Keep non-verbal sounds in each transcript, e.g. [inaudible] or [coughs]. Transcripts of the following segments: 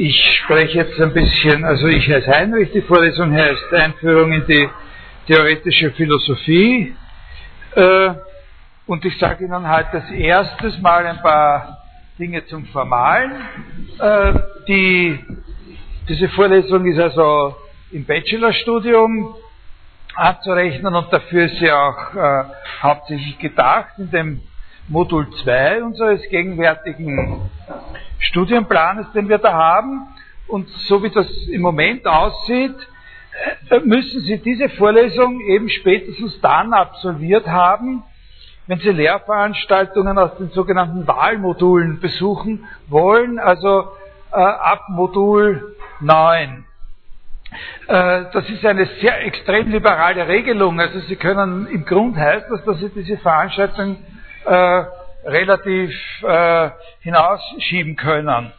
Ich spreche jetzt ein bisschen, also ich heiße Heinrich, die Vorlesung heißt Einführung in die theoretische Philosophie. Äh, und ich sage Ihnen heute als erstes Mal ein paar Dinge zum Formalen. Äh, die, diese Vorlesung ist also im Bachelorstudium anzurechnen und dafür ist sie auch äh, hauptsächlich gedacht in dem Modul 2 unseres gegenwärtigen Studienplanes, den wir da haben. Und so wie das im Moment aussieht, äh, müssen Sie diese Vorlesung eben spätestens dann absolviert haben, wenn Sie Lehrveranstaltungen aus den sogenannten Wahlmodulen besuchen wollen, also äh, ab Modul 9. Äh, das ist eine sehr extrem liberale Regelung. Also Sie können, im Grund heißt das, dass Sie diese Veranstaltung äh, relativ äh, hinausschieben können.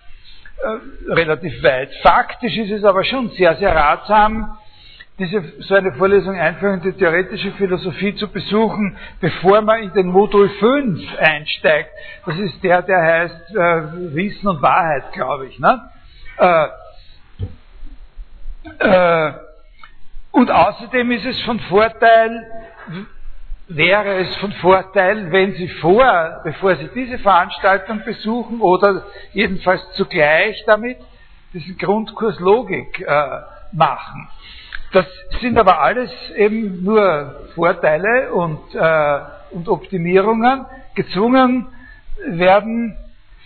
Äh, relativ weit. Faktisch ist es aber schon sehr, sehr ratsam, diese, so eine Vorlesung Einführung in die theoretische Philosophie zu besuchen, bevor man in den Modul 5 einsteigt. Das ist der, der heißt äh, Wissen und Wahrheit, glaube ich. Ne? Äh, äh, und außerdem ist es von Vorteil, wäre es von Vorteil, wenn Sie vor, bevor Sie diese Veranstaltung besuchen oder jedenfalls zugleich damit diesen Grundkurs Logik äh, machen. Das sind aber alles eben nur Vorteile und, äh, und Optimierungen. Gezwungen werden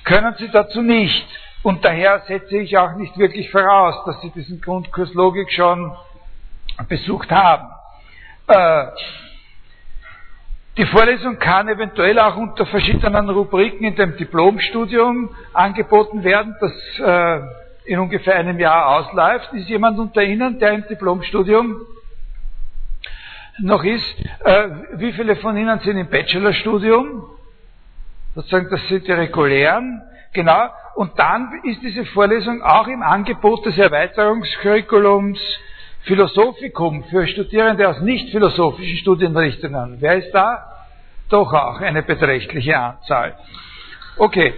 können Sie dazu nicht. Und daher setze ich auch nicht wirklich voraus, dass Sie diesen Grundkurs Logik schon besucht haben. Äh, die Vorlesung kann eventuell auch unter verschiedenen Rubriken in dem Diplomstudium angeboten werden, das äh, in ungefähr einem Jahr ausläuft. Ist jemand unter Ihnen, der im Diplomstudium noch ist? Äh, wie viele von Ihnen sind im Bachelorstudium? Sozusagen, das sind die regulären. Genau. Und dann ist diese Vorlesung auch im Angebot des Erweiterungskurriculums Philosophikum für Studierende aus nicht philosophischen Studienrichtungen. Wer ist da? Doch auch eine beträchtliche Anzahl. Okay,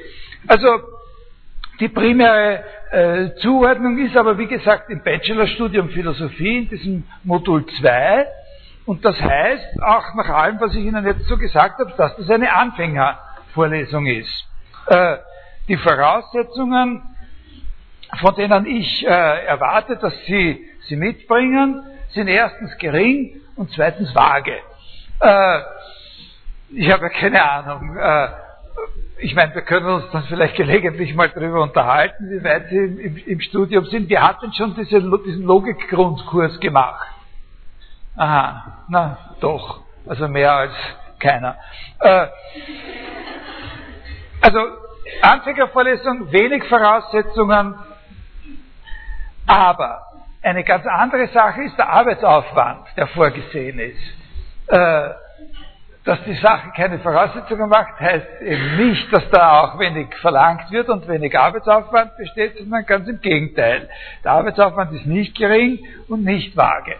also die primäre äh, Zuordnung ist aber, wie gesagt, im Bachelorstudium Philosophie in diesem Modul 2. Und das heißt, auch nach allem, was ich Ihnen jetzt so gesagt habe, dass das eine Anfängervorlesung ist. Äh, die Voraussetzungen, von denen ich äh, erwarte, dass Sie sie mitbringen, sind erstens gering und zweitens vage. Äh, ich habe keine Ahnung. Äh, ich meine, wir können uns dann vielleicht gelegentlich mal darüber unterhalten, wie weit Sie im, im Studium sind. Wir hatten schon diese, diesen Logikgrundkurs gemacht. Aha, na doch, also mehr als keiner. Äh, also Anfängervorlesung, wenig Voraussetzungen, aber eine ganz andere Sache ist der Arbeitsaufwand, der vorgesehen ist. Äh, dass die Sache keine Voraussetzungen macht, heißt eben nicht, dass da auch wenig verlangt wird und wenig Arbeitsaufwand besteht, sondern ganz im Gegenteil. Der Arbeitsaufwand ist nicht gering und nicht vage.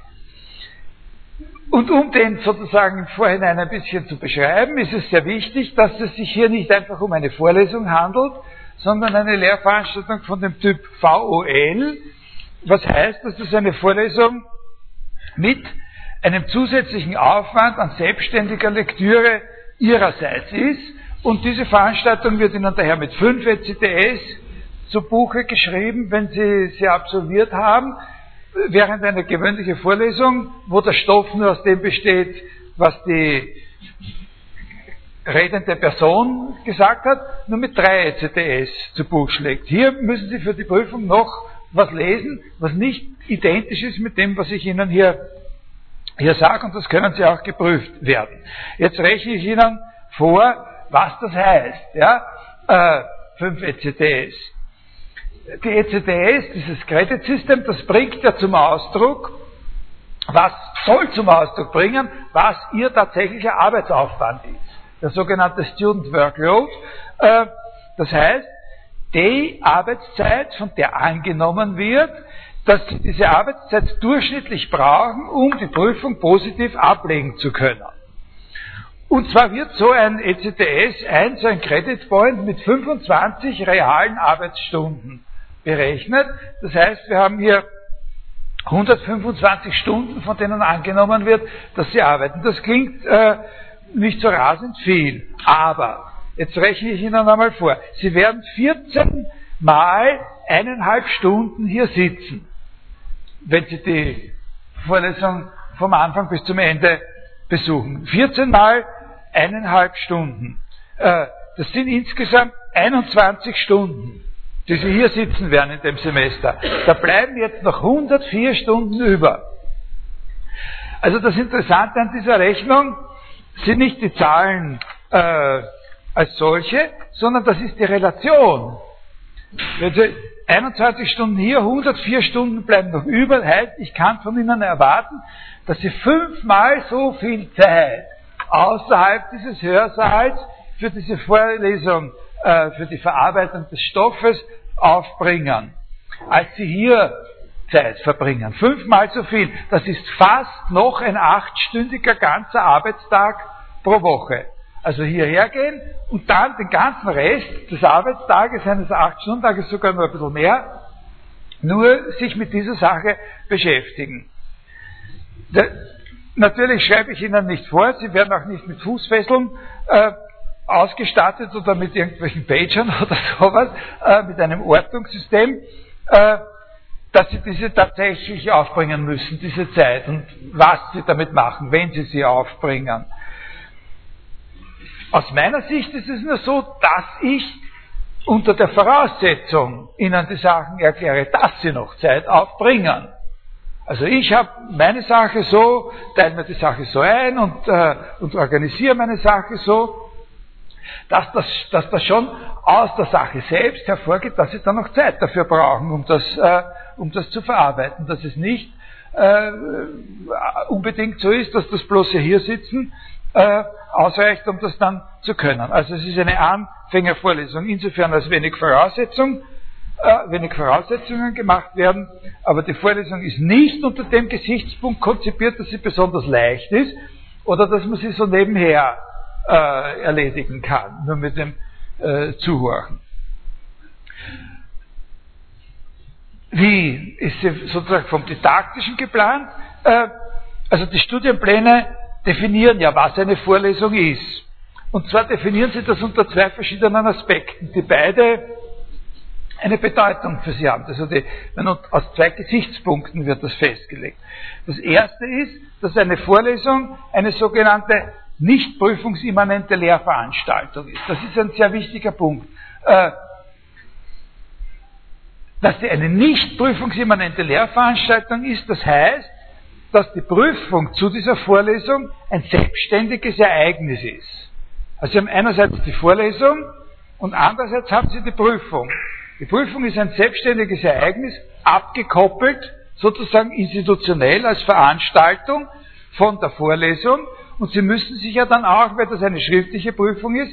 Und um den sozusagen im Vorhinein ein bisschen zu beschreiben, ist es sehr wichtig, dass es sich hier nicht einfach um eine Vorlesung handelt, sondern eine Lehrveranstaltung von dem Typ VOL, was heißt, dass das eine Vorlesung mit einem zusätzlichen Aufwand an selbstständiger Lektüre ihrerseits ist. Und diese Veranstaltung wird Ihnen daher mit 5 ECTS zu Buche geschrieben, wenn Sie sie absolviert haben, während eine gewöhnliche Vorlesung, wo der Stoff nur aus dem besteht, was die redende Person gesagt hat, nur mit 3 ECTS zu Buch schlägt. Hier müssen Sie für die Prüfung noch was lesen, was nicht identisch ist mit dem, was ich Ihnen hier, hier sage, und das können Sie auch geprüft werden. Jetzt rechne ich Ihnen vor, was das heißt. Ja? Äh, 5 ECTS. Die ECTS, dieses Credit System, das bringt ja zum Ausdruck, was soll zum Ausdruck bringen, was Ihr tatsächlicher Arbeitsaufwand ist. Der sogenannte Student Workload. Äh, das heißt, die Arbeitszeit, von der angenommen wird, dass sie diese Arbeitszeit durchschnittlich brauchen, um die Prüfung positiv ablegen zu können. Und zwar wird so ein ECTS ein, so ein Credit Point mit 25 realen Arbeitsstunden berechnet. Das heißt, wir haben hier 125 Stunden, von denen angenommen wird, dass sie arbeiten. Das klingt äh, nicht so rasend viel, aber jetzt rechne ich Ihnen einmal vor. Sie werden 14 mal eineinhalb Stunden hier sitzen, wenn Sie die Vorlesung vom Anfang bis zum Ende besuchen. 14 mal eineinhalb Stunden. Äh, das sind insgesamt 21 Stunden, die Sie hier sitzen werden in dem Semester. Da bleiben jetzt noch 104 Stunden über. Also das Interessante an dieser Rechnung sind nicht die Zahlen äh, als solche, sondern das ist die Relation. Wenn Sie 21 Stunden hier, 104 Stunden bleiben noch über, heißt, ich kann von Ihnen erwarten, dass Sie fünfmal so viel Zeit außerhalb dieses Hörsaals für diese Vorlesung, äh, für die Verarbeitung des Stoffes aufbringen, als Sie hier Zeit verbringen. Fünfmal so viel. Das ist fast noch ein achtstündiger ganzer Arbeitstag pro Woche. Also hierher gehen und dann den ganzen Rest des Arbeitstages, eines Acht-Stunden-Tages, sogar nur ein bisschen mehr, nur sich mit dieser Sache beschäftigen. Der, natürlich schreibe ich Ihnen nicht vor, Sie werden auch nicht mit Fußfesseln äh, ausgestattet oder mit irgendwelchen Pagern [laughs] oder sowas, äh, mit einem Ortungssystem, äh, dass Sie diese tatsächlich aufbringen müssen, diese Zeit und was Sie damit machen, wenn Sie sie aufbringen. Aus meiner Sicht ist es nur so, dass ich unter der Voraussetzung Ihnen die Sachen erkläre, dass Sie noch Zeit aufbringen. Also ich habe meine Sache so, teile mir die Sache so ein und, äh, und organisiere meine Sache so, dass das, dass das schon aus der Sache selbst hervorgeht, dass Sie dann noch Zeit dafür brauchen, um das, äh, um das zu verarbeiten. Dass es nicht äh, unbedingt so ist, dass das bloße hier sitzen äh, ausreicht, um das dann zu können. Also es ist eine Anfängervorlesung, insofern als wenig Voraussetzung, äh, wenig Voraussetzungen gemacht werden, aber die Vorlesung ist nicht unter dem Gesichtspunkt konzipiert, dass sie besonders leicht ist oder dass man sie so nebenher äh, erledigen kann, nur mit dem äh, Zuhören. Wie ist sie sozusagen vom Didaktischen geplant? Äh, also die Studienpläne definieren ja, was eine Vorlesung ist. Und zwar definieren sie das unter zwei verschiedenen Aspekten, die beide eine Bedeutung für sie haben. Also die, aus zwei Gesichtspunkten wird das festgelegt. Das erste ist, dass eine Vorlesung eine sogenannte nicht prüfungsimmanente Lehrveranstaltung ist. Das ist ein sehr wichtiger Punkt. Äh, dass sie eine nicht prüfungsimmanente Lehrveranstaltung ist, das heißt, dass die Prüfung zu dieser Vorlesung ein selbstständiges Ereignis ist. Also Sie haben einerseits die Vorlesung und andererseits haben Sie die Prüfung. Die Prüfung ist ein selbstständiges Ereignis, abgekoppelt, sozusagen institutionell als Veranstaltung von der Vorlesung. Und Sie müssen sich ja dann auch, weil das eine schriftliche Prüfung ist,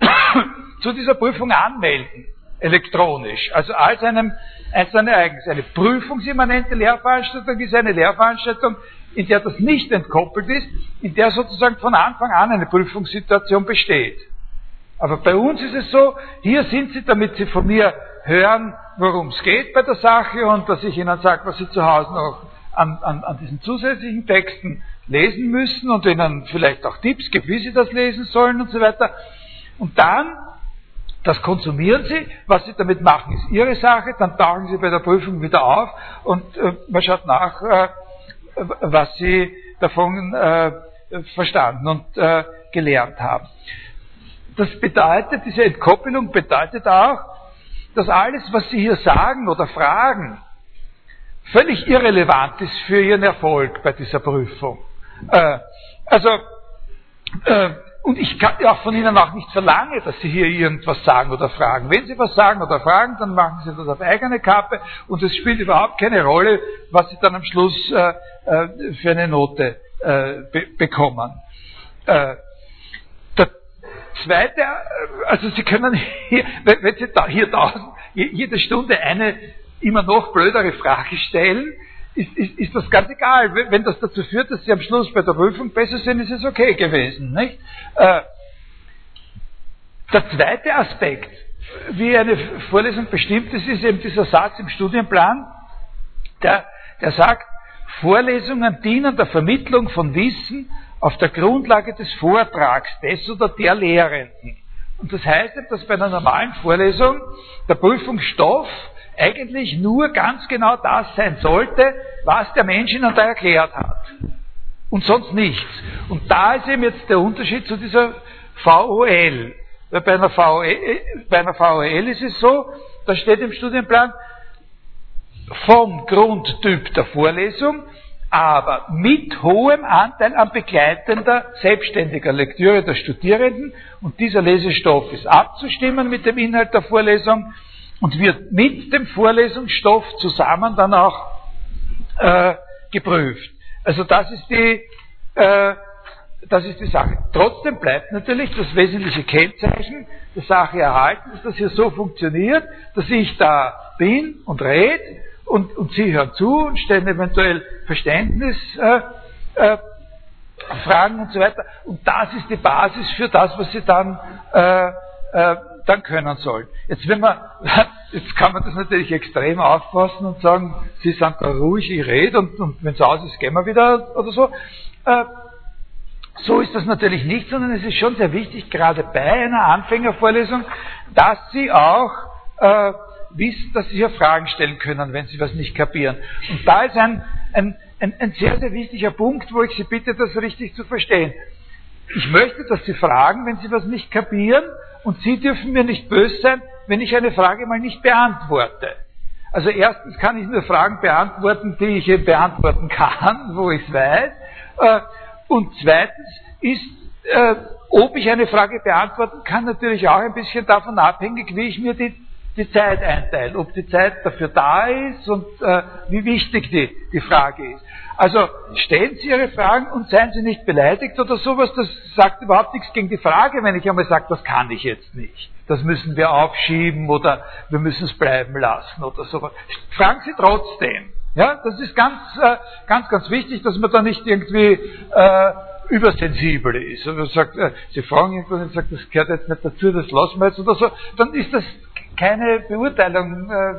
[coughs] zu dieser Prüfung anmelden elektronisch, also als einem einzelnen Ereignis. Eine prüfungsimmanente Lehrveranstaltung ist eine Lehrveranstaltung, in der das nicht entkoppelt ist, in der sozusagen von Anfang an eine Prüfungssituation besteht. Aber bei uns ist es so, hier sind Sie, damit Sie von mir hören, worum es geht bei der Sache und dass ich Ihnen sage, was Sie zu Hause noch an, an, an diesen zusätzlichen Texten lesen müssen und Ihnen vielleicht auch Tipps gibt, wie Sie das lesen sollen und so weiter. Und dann das konsumieren Sie, was Sie damit machen, ist Ihre Sache, dann tauchen Sie bei der Prüfung wieder auf und äh, man schaut nach, äh, was Sie davon äh, verstanden und äh, gelernt haben. Das bedeutet, diese Entkoppelung bedeutet auch, dass alles, was Sie hier sagen oder fragen, völlig irrelevant ist für Ihren Erfolg bei dieser Prüfung. Äh, also, äh, und ich kann ja auch von Ihnen auch nicht verlangen, dass Sie hier irgendwas sagen oder fragen. Wenn Sie was sagen oder fragen, dann machen Sie das auf eigene Kappe und es spielt überhaupt keine Rolle, was Sie dann am Schluss äh, äh, für eine Note äh, be bekommen. Äh, der zweite, äh, also Sie können hier, wenn Sie da, hier draußen jede Stunde eine immer noch blödere Frage stellen, ist, ist, ist das ganz egal. Wenn das dazu führt, dass Sie am Schluss bei der Prüfung besser sind, ist es okay gewesen. Nicht? Äh, der zweite Aspekt wie eine Vorlesung bestimmt ist, ist eben dieser Satz im Studienplan, der, der sagt, Vorlesungen dienen der Vermittlung von Wissen auf der Grundlage des Vortrags des oder der Lehrenden. Und das heißt, dass bei einer normalen Vorlesung der Prüfungsstoff eigentlich nur ganz genau das sein sollte, was der Mensch Ihnen da erklärt hat. Und sonst nichts. Und da ist eben jetzt der Unterschied zu dieser VOL. Weil bei einer VOL, bei einer VOL ist es so, da steht im Studienplan, vom Grundtyp der Vorlesung, aber mit hohem Anteil an begleitender selbstständiger Lektüre der Studierenden und dieser Lesestoff ist abzustimmen mit dem Inhalt der Vorlesung und wird mit dem Vorlesungsstoff zusammen dann auch äh, geprüft. Also das ist die äh, das ist die Sache. Trotzdem bleibt natürlich das wesentliche Kennzeichen der Sache erhalten, dass das hier so funktioniert, dass ich da bin und rede und, und Sie hören zu und stellen eventuell Verständnisfragen äh, äh, und so weiter. Und das ist die Basis für das, was Sie dann, äh, äh, dann können sollen. Jetzt, wenn man, [laughs] jetzt kann man das natürlich extrem auffassen und sagen, Sie sind da ruhig, ich rede und, und wenn es aus ist, gehen wir wieder oder so. Äh, so ist das natürlich nicht, sondern es ist schon sehr wichtig, gerade bei einer Anfängervorlesung, dass Sie auch wissen, dass Sie hier Fragen stellen können, wenn Sie was nicht kapieren. Und da ist ein, ein, ein, ein sehr, sehr wichtiger Punkt, wo ich Sie bitte, das richtig zu verstehen. Ich möchte, dass Sie fragen, wenn Sie was nicht kapieren, und Sie dürfen mir nicht böse sein, wenn ich eine Frage mal nicht beantworte. Also erstens kann ich nur Fragen beantworten, die ich beantworten [laughs] kann, wo ich es weiß. Äh, und zweitens ist, äh, ob ich eine Frage beantworten kann, natürlich auch ein bisschen davon abhängig, wie ich mir die, die Zeit einteile, ob die Zeit dafür da ist und äh, wie wichtig die, die Frage ist. Also stellen Sie Ihre Fragen und seien Sie nicht beleidigt oder sowas, das sagt überhaupt nichts gegen die Frage, wenn ich einmal sage, das kann ich jetzt nicht. Das müssen wir aufschieben oder wir müssen es bleiben lassen oder sowas. Fragen Sie trotzdem. Ja, das ist ganz, äh, ganz, ganz wichtig, dass man da nicht irgendwie äh, übersensibel ist. Und man sagt, äh, Sie fragen irgendwas und sagt, das gehört jetzt nicht dazu, das lassen wir jetzt oder so, dann ist das keine Beurteilung äh,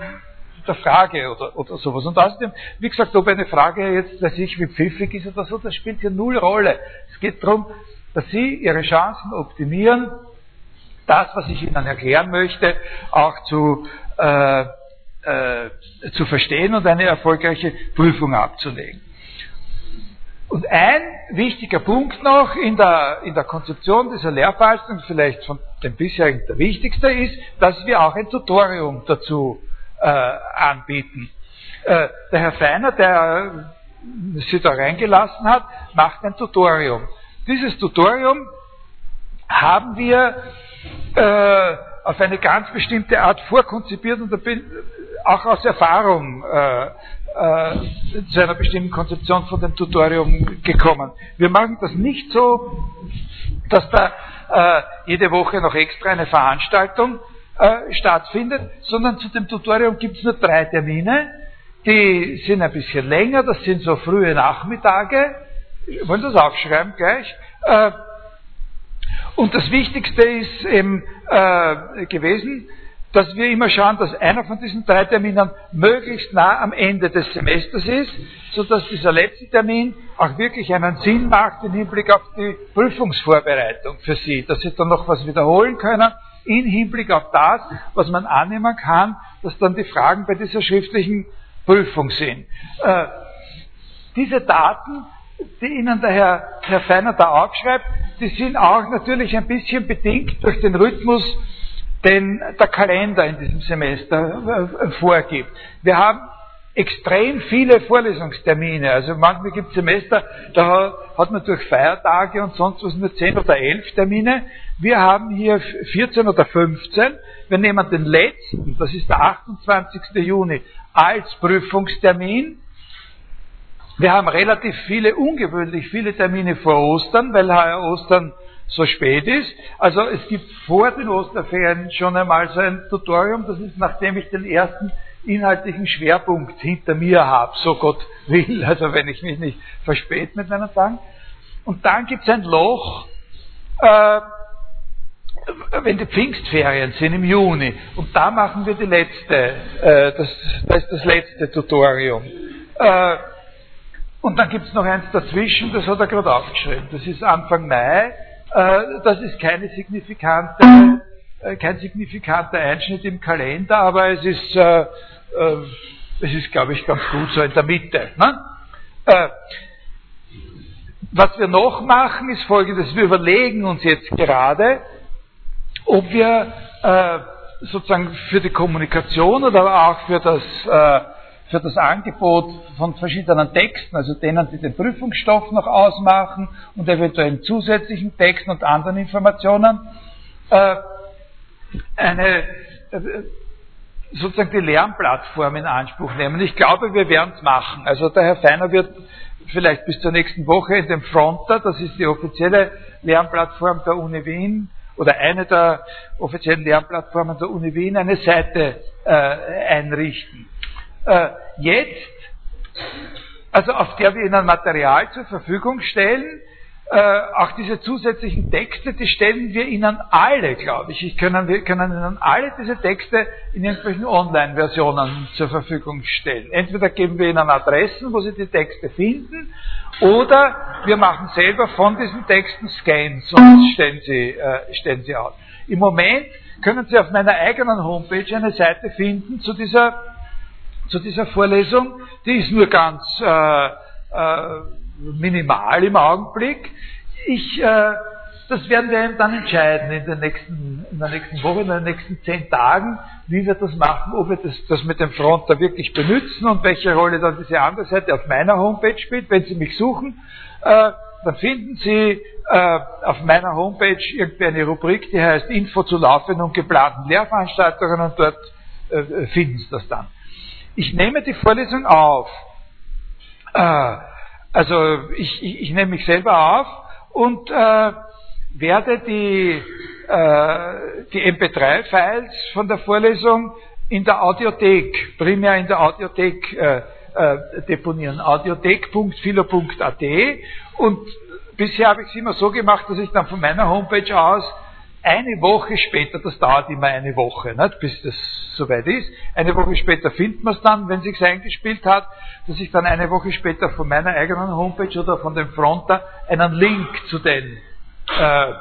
der Frage oder, oder sowas. Und außerdem, wie gesagt, ob eine Frage jetzt, weiß ich, wie pfiffig ist oder so, das spielt hier null Rolle. Es geht darum, dass Sie Ihre Chancen optimieren, das, was ich Ihnen erklären möchte, auch zu äh, äh, zu verstehen und eine erfolgreiche Prüfung abzulegen. Und ein wichtiger Punkt noch in der, in der Konzeption dieser Lehrveranstaltung, vielleicht von dem bisherigen der wichtigste, ist, dass wir auch ein Tutorium dazu äh, anbieten. Äh, der Herr Feiner, der Sie da reingelassen hat, macht ein Tutorium. Dieses Tutorium haben wir äh, auf eine ganz bestimmte Art vorkonzipiert und da bin, auch aus Erfahrung äh, äh, zu einer bestimmten Konzeption von dem Tutorium gekommen. Wir machen das nicht so, dass da äh, jede Woche noch extra eine Veranstaltung äh, stattfindet, sondern zu dem Tutorium gibt es nur drei Termine. Die sind ein bisschen länger, das sind so frühe Nachmittage. Wollen Sie das aufschreiben gleich? Äh, und das Wichtigste ist eben äh, gewesen, dass wir immer schauen, dass einer von diesen drei Terminen möglichst nah am Ende des Semesters ist, sodass dieser letzte Termin auch wirklich einen Sinn macht im Hinblick auf die Prüfungsvorbereitung für Sie, dass Sie dann noch was wiederholen können im Hinblick auf das, was man annehmen kann, dass dann die Fragen bei dieser schriftlichen Prüfung sind. Äh, diese Daten, die Ihnen der Herr, Herr Feiner da aufschreibt, die sind auch natürlich ein bisschen bedingt durch den Rhythmus den der Kalender in diesem Semester äh, vorgibt. Wir haben extrem viele Vorlesungstermine. Also manchmal gibt es Semester, da hat man durch Feiertage und sonst was nur 10 oder 11 Termine. Wir haben hier 14 oder 15. Wir nehmen den letzten, das ist der 28. Juni, als Prüfungstermin. Wir haben relativ viele, ungewöhnlich viele Termine vor Ostern, weil heuer Ostern so spät ist. Also es gibt vor den Osterferien schon einmal so ein Tutorium, das ist nachdem ich den ersten inhaltlichen Schwerpunkt hinter mir habe, so Gott will, [laughs] also wenn ich mich nicht verspäte mit meinen Tagen. Und dann gibt es ein Loch, äh, wenn die Pfingstferien sind im Juni und da machen wir die letzte, äh, das, das ist das letzte Tutorium. Äh, und dann gibt es noch eins dazwischen, das hat er gerade aufgeschrieben. Das ist Anfang Mai. Äh, das ist keine signifikante, äh, kein signifikanter Einschnitt im Kalender, aber es ist, äh, es ist, glaube ich, ganz gut so in der Mitte. Ne? Was wir noch machen, ist folgendes. Wir überlegen uns jetzt gerade, ob wir sozusagen für die Kommunikation oder auch für das, für das Angebot von verschiedenen Texten, also denen, die den Prüfungsstoff noch ausmachen und eventuell zusätzlichen Texten und anderen Informationen, äh, eine äh, sozusagen die Lernplattform in Anspruch nehmen. Ich glaube, wir werden es machen. Also der Herr Feiner wird vielleicht bis zur nächsten Woche in dem Fronter, das ist die offizielle Lernplattform der Uni Wien, oder eine der offiziellen Lernplattformen der Uni Wien eine Seite äh, einrichten. Äh, jetzt, also auf der wir Ihnen Material zur Verfügung stellen, äh, auch diese zusätzlichen Texte, die stellen wir Ihnen alle, glaube ich. ich können, wir können Ihnen alle diese Texte in irgendwelchen Online-Versionen zur Verfügung stellen. Entweder geben wir Ihnen Adressen, wo Sie die Texte finden, oder wir machen selber von diesen Texten Scans und stellen sie, äh, stellen sie aus. Im Moment können Sie auf meiner eigenen Homepage eine Seite finden zu dieser, zu dieser Vorlesung. Die ist nur ganz äh, äh, minimal im Augenblick. Ich, äh, das werden wir dann entscheiden in, den nächsten, in der nächsten Woche, in den nächsten zehn Tagen, wie wir das machen, ob wir das, das mit dem Fronter wirklich benutzen und welche Rolle dann diese andere Seite auf meiner Homepage spielt. Wenn Sie mich suchen, äh, dann finden Sie äh, auf meiner Homepage irgendwie eine Rubrik, die heißt Info zu laufenden und geplanten Lehrveranstaltungen und dort äh, finden Sie das dann. Ich nehme die Vorlesung auf. Äh, also ich, ich, ich nehme mich selber auf und äh, werde die, äh, die MP3-Files von der Vorlesung in der Audiothek, primär in der Audiothek äh, äh, deponieren. audiothek.philo.at und bisher habe ich es immer so gemacht, dass ich dann von meiner Homepage aus eine Woche später, das dauert immer eine Woche, nicht, bis das soweit ist, eine Woche später findet man es dann, wenn es eingespielt hat, dass ich dann eine Woche später von meiner eigenen Homepage oder von dem Fronter einen Link zu den, äh,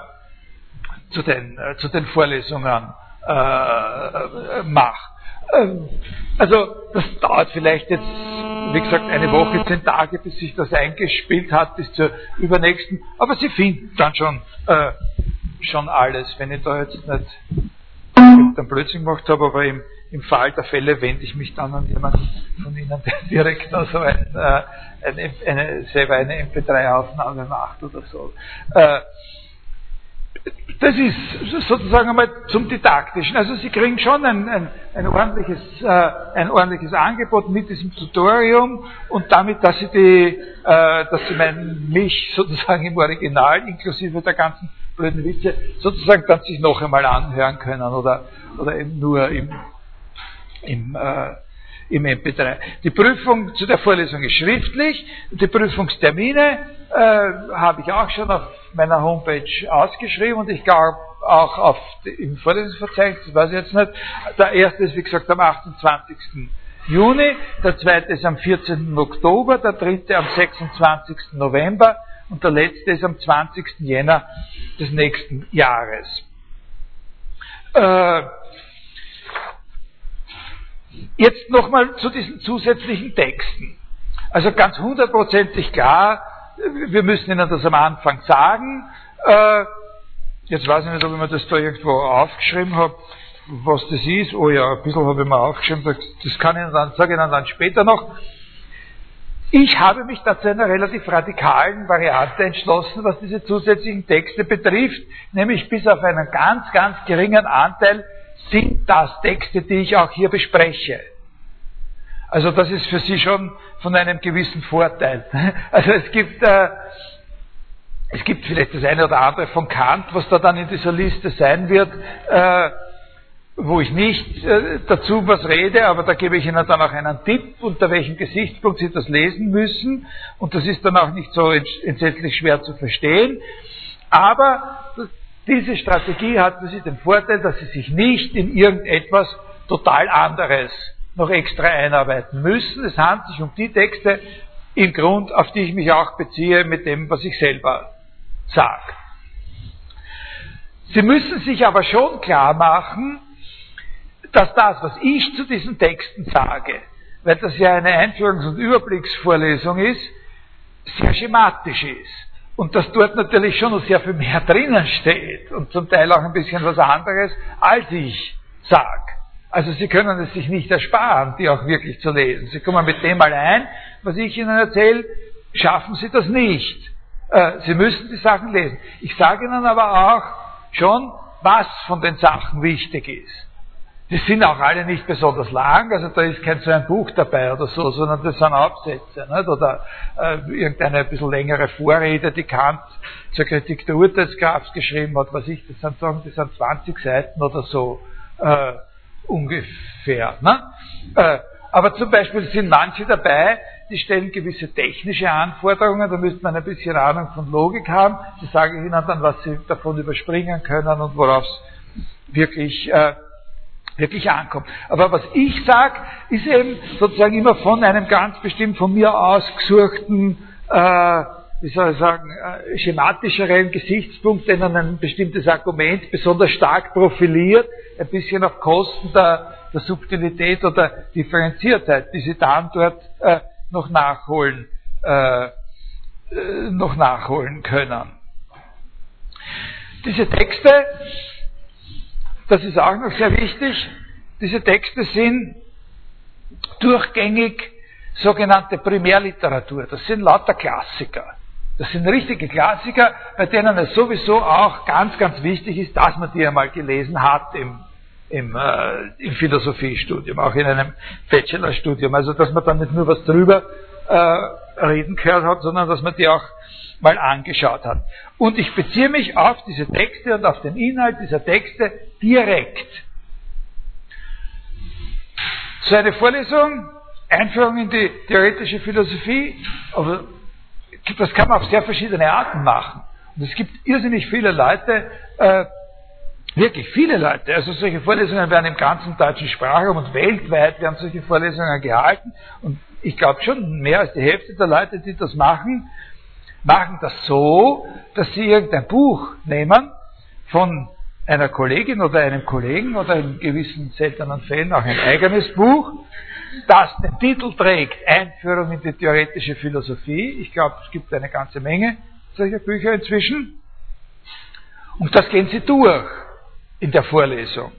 zu den, äh, zu den Vorlesungen äh, mache. Ähm, also das dauert vielleicht jetzt, wie gesagt, eine Woche, zehn Tage, bis sich das eingespielt hat, bis zur übernächsten, aber Sie finden dann schon äh, schon alles. Wenn ich da jetzt nicht dann Blödsinn gemacht habe, aber im, im Fall der Fälle wende ich mich dann an jemanden von Ihnen, der [laughs] direkt also ein, äh, eine, eine, selber eine MP3-Aufnahme macht oder so. Äh, das ist sozusagen einmal zum Didaktischen. Also Sie kriegen schon ein, ein, ein, ordentliches, äh, ein ordentliches Angebot mit diesem Tutorium und damit, dass Sie, die, äh, dass Sie mein, mich sozusagen im Original inklusive der ganzen blöden Witze sozusagen dann sich noch einmal anhören können oder, oder eben nur im, im, äh, im MP3. Die Prüfung zu der Vorlesung ist schriftlich. Die Prüfungstermine äh, habe ich auch schon auf meiner Homepage ausgeschrieben und ich glaube auch auf im Vorlesungsverzeichnis, weiß ich jetzt nicht. Der erste ist wie gesagt am 28. Juni, der zweite ist am 14. Oktober, der dritte am 26. November und der letzte ist am 20. Jänner des nächsten Jahres. Äh, jetzt nochmal zu diesen zusätzlichen Texten. Also ganz hundertprozentig klar, wir müssen Ihnen das am Anfang sagen. Äh, jetzt weiß ich nicht, ob ich mir das da irgendwo aufgeschrieben habe, was das ist. Oh ja, ein bisschen habe ich mir aufgeschrieben, das kann ich Ihnen dann, sage ich Ihnen dann später noch. Ich habe mich da zu einer relativ radikalen Variante entschlossen, was diese zusätzlichen Texte betrifft, nämlich bis auf einen ganz, ganz geringen Anteil sind das Texte, die ich auch hier bespreche. Also das ist für Sie schon von einem gewissen Vorteil. [laughs] Also es gibt, äh, es gibt vielleicht das eine oder andere von Kant, was da dann in dieser Liste sein wird. Äh, wo ich nicht äh, dazu was rede, aber da gebe ich Ihnen dann auch einen Tipp, unter welchem Gesichtspunkt Sie das lesen müssen. Und das ist dann auch nicht so entsetzlich schwer zu verstehen. Aber Diese Strategie hat für Sie den Vorteil, dass Sie sich nicht in irgendetwas total anderes noch extra einarbeiten müssen. Es handelt sich um die Texte im Grund, auf die ich mich auch beziehe mit dem, was ich selber sage. Sie müssen sich aber schon klar machen, dass das, was ich zu diesen Texten sage, weil das ja eine Einführungs- und Überblicksvorlesung ist, sehr schematisch ist. Und dass dort natürlich schon noch sehr viel mehr drinnen steht und zum Teil auch ein bisschen was anderes, als ich sage. Also Sie können es sich nicht ersparen, die auch wirklich zu lesen. Sie kommen mit dem allein, was ich Ihnen erzähle, schaffen Sie das nicht. Äh, Sie müssen die Sachen lesen. Ich sage Ihnen aber auch schon, was von den Sachen wichtig ist. Die sind auch alle nicht besonders lang, also da ist kein so ein Buch dabei oder so, sondern das sind Absätze, nicht? oder äh, irgendeine ein bisschen längere Vorrede, die Kant zur Kritik der Urteilskraft geschrieben hat, was ich, das sind sagen, das sind 20 Seiten oder so äh, ungefähr. Ne? Äh, aber zum Beispiel sind manche dabei, die stellen gewisse technische Anforderungen, da müsste man ein bisschen Ahnung von Logik haben. Die sage ich Ihnen dann, was Sie davon überspringen können und worauf es wirklich äh, wirklich ankommt. Aber was ich sage, ist eben sozusagen immer von einem ganz bestimmt von mir ausgesuchten, äh, wie soll ich sagen, äh, schematischeren Gesichtspunkt, den ein bestimmtes Argument besonders stark profiliert, ein bisschen auf Kosten der, der Subtilität oder Differenziertheit, die Sie dann dort äh, noch nachholen, äh, äh noch nachholen können. Diese Texte das ist auch noch sehr wichtig, diese Texte sind durchgängig sogenannte Primärliteratur. Das sind lauter Klassiker. Das sind richtige Klassiker, bei denen es sowieso auch ganz, ganz wichtig ist, dass man die einmal gelesen hat im, im, äh, im Philosophiestudium, auch in einem Bachelorstudium. Also, dass man dann nicht nur was drüber äh, reden gehört hat, sondern dass man die auch mal angeschaut hat. Und ich beziehe mich auf diese Texte und auf den Inhalt dieser Texte direkt. So eine Vorlesung, Einführung in die theoretische Philosophie, aber das kann man auf sehr verschiedene Arten machen. Und es gibt irrsinnig viele Leute, äh, wirklich viele Leute, also solche Vorlesungen werden im ganzen deutschen Sprachraum und weltweit werden solche Vorlesungen gehalten. Und ich glaube schon, mehr als die Hälfte der Leute, die das machen, machen das so, dass sie irgendein Buch nehmen von einer Kollegin oder einem Kollegen oder in gewissen seltenen Fällen auch ein eigenes Buch, das den Titel trägt Einführung in die theoretische Philosophie. Ich glaube, es gibt eine ganze Menge solcher Bücher inzwischen. Und das gehen sie durch in der Vorlesung.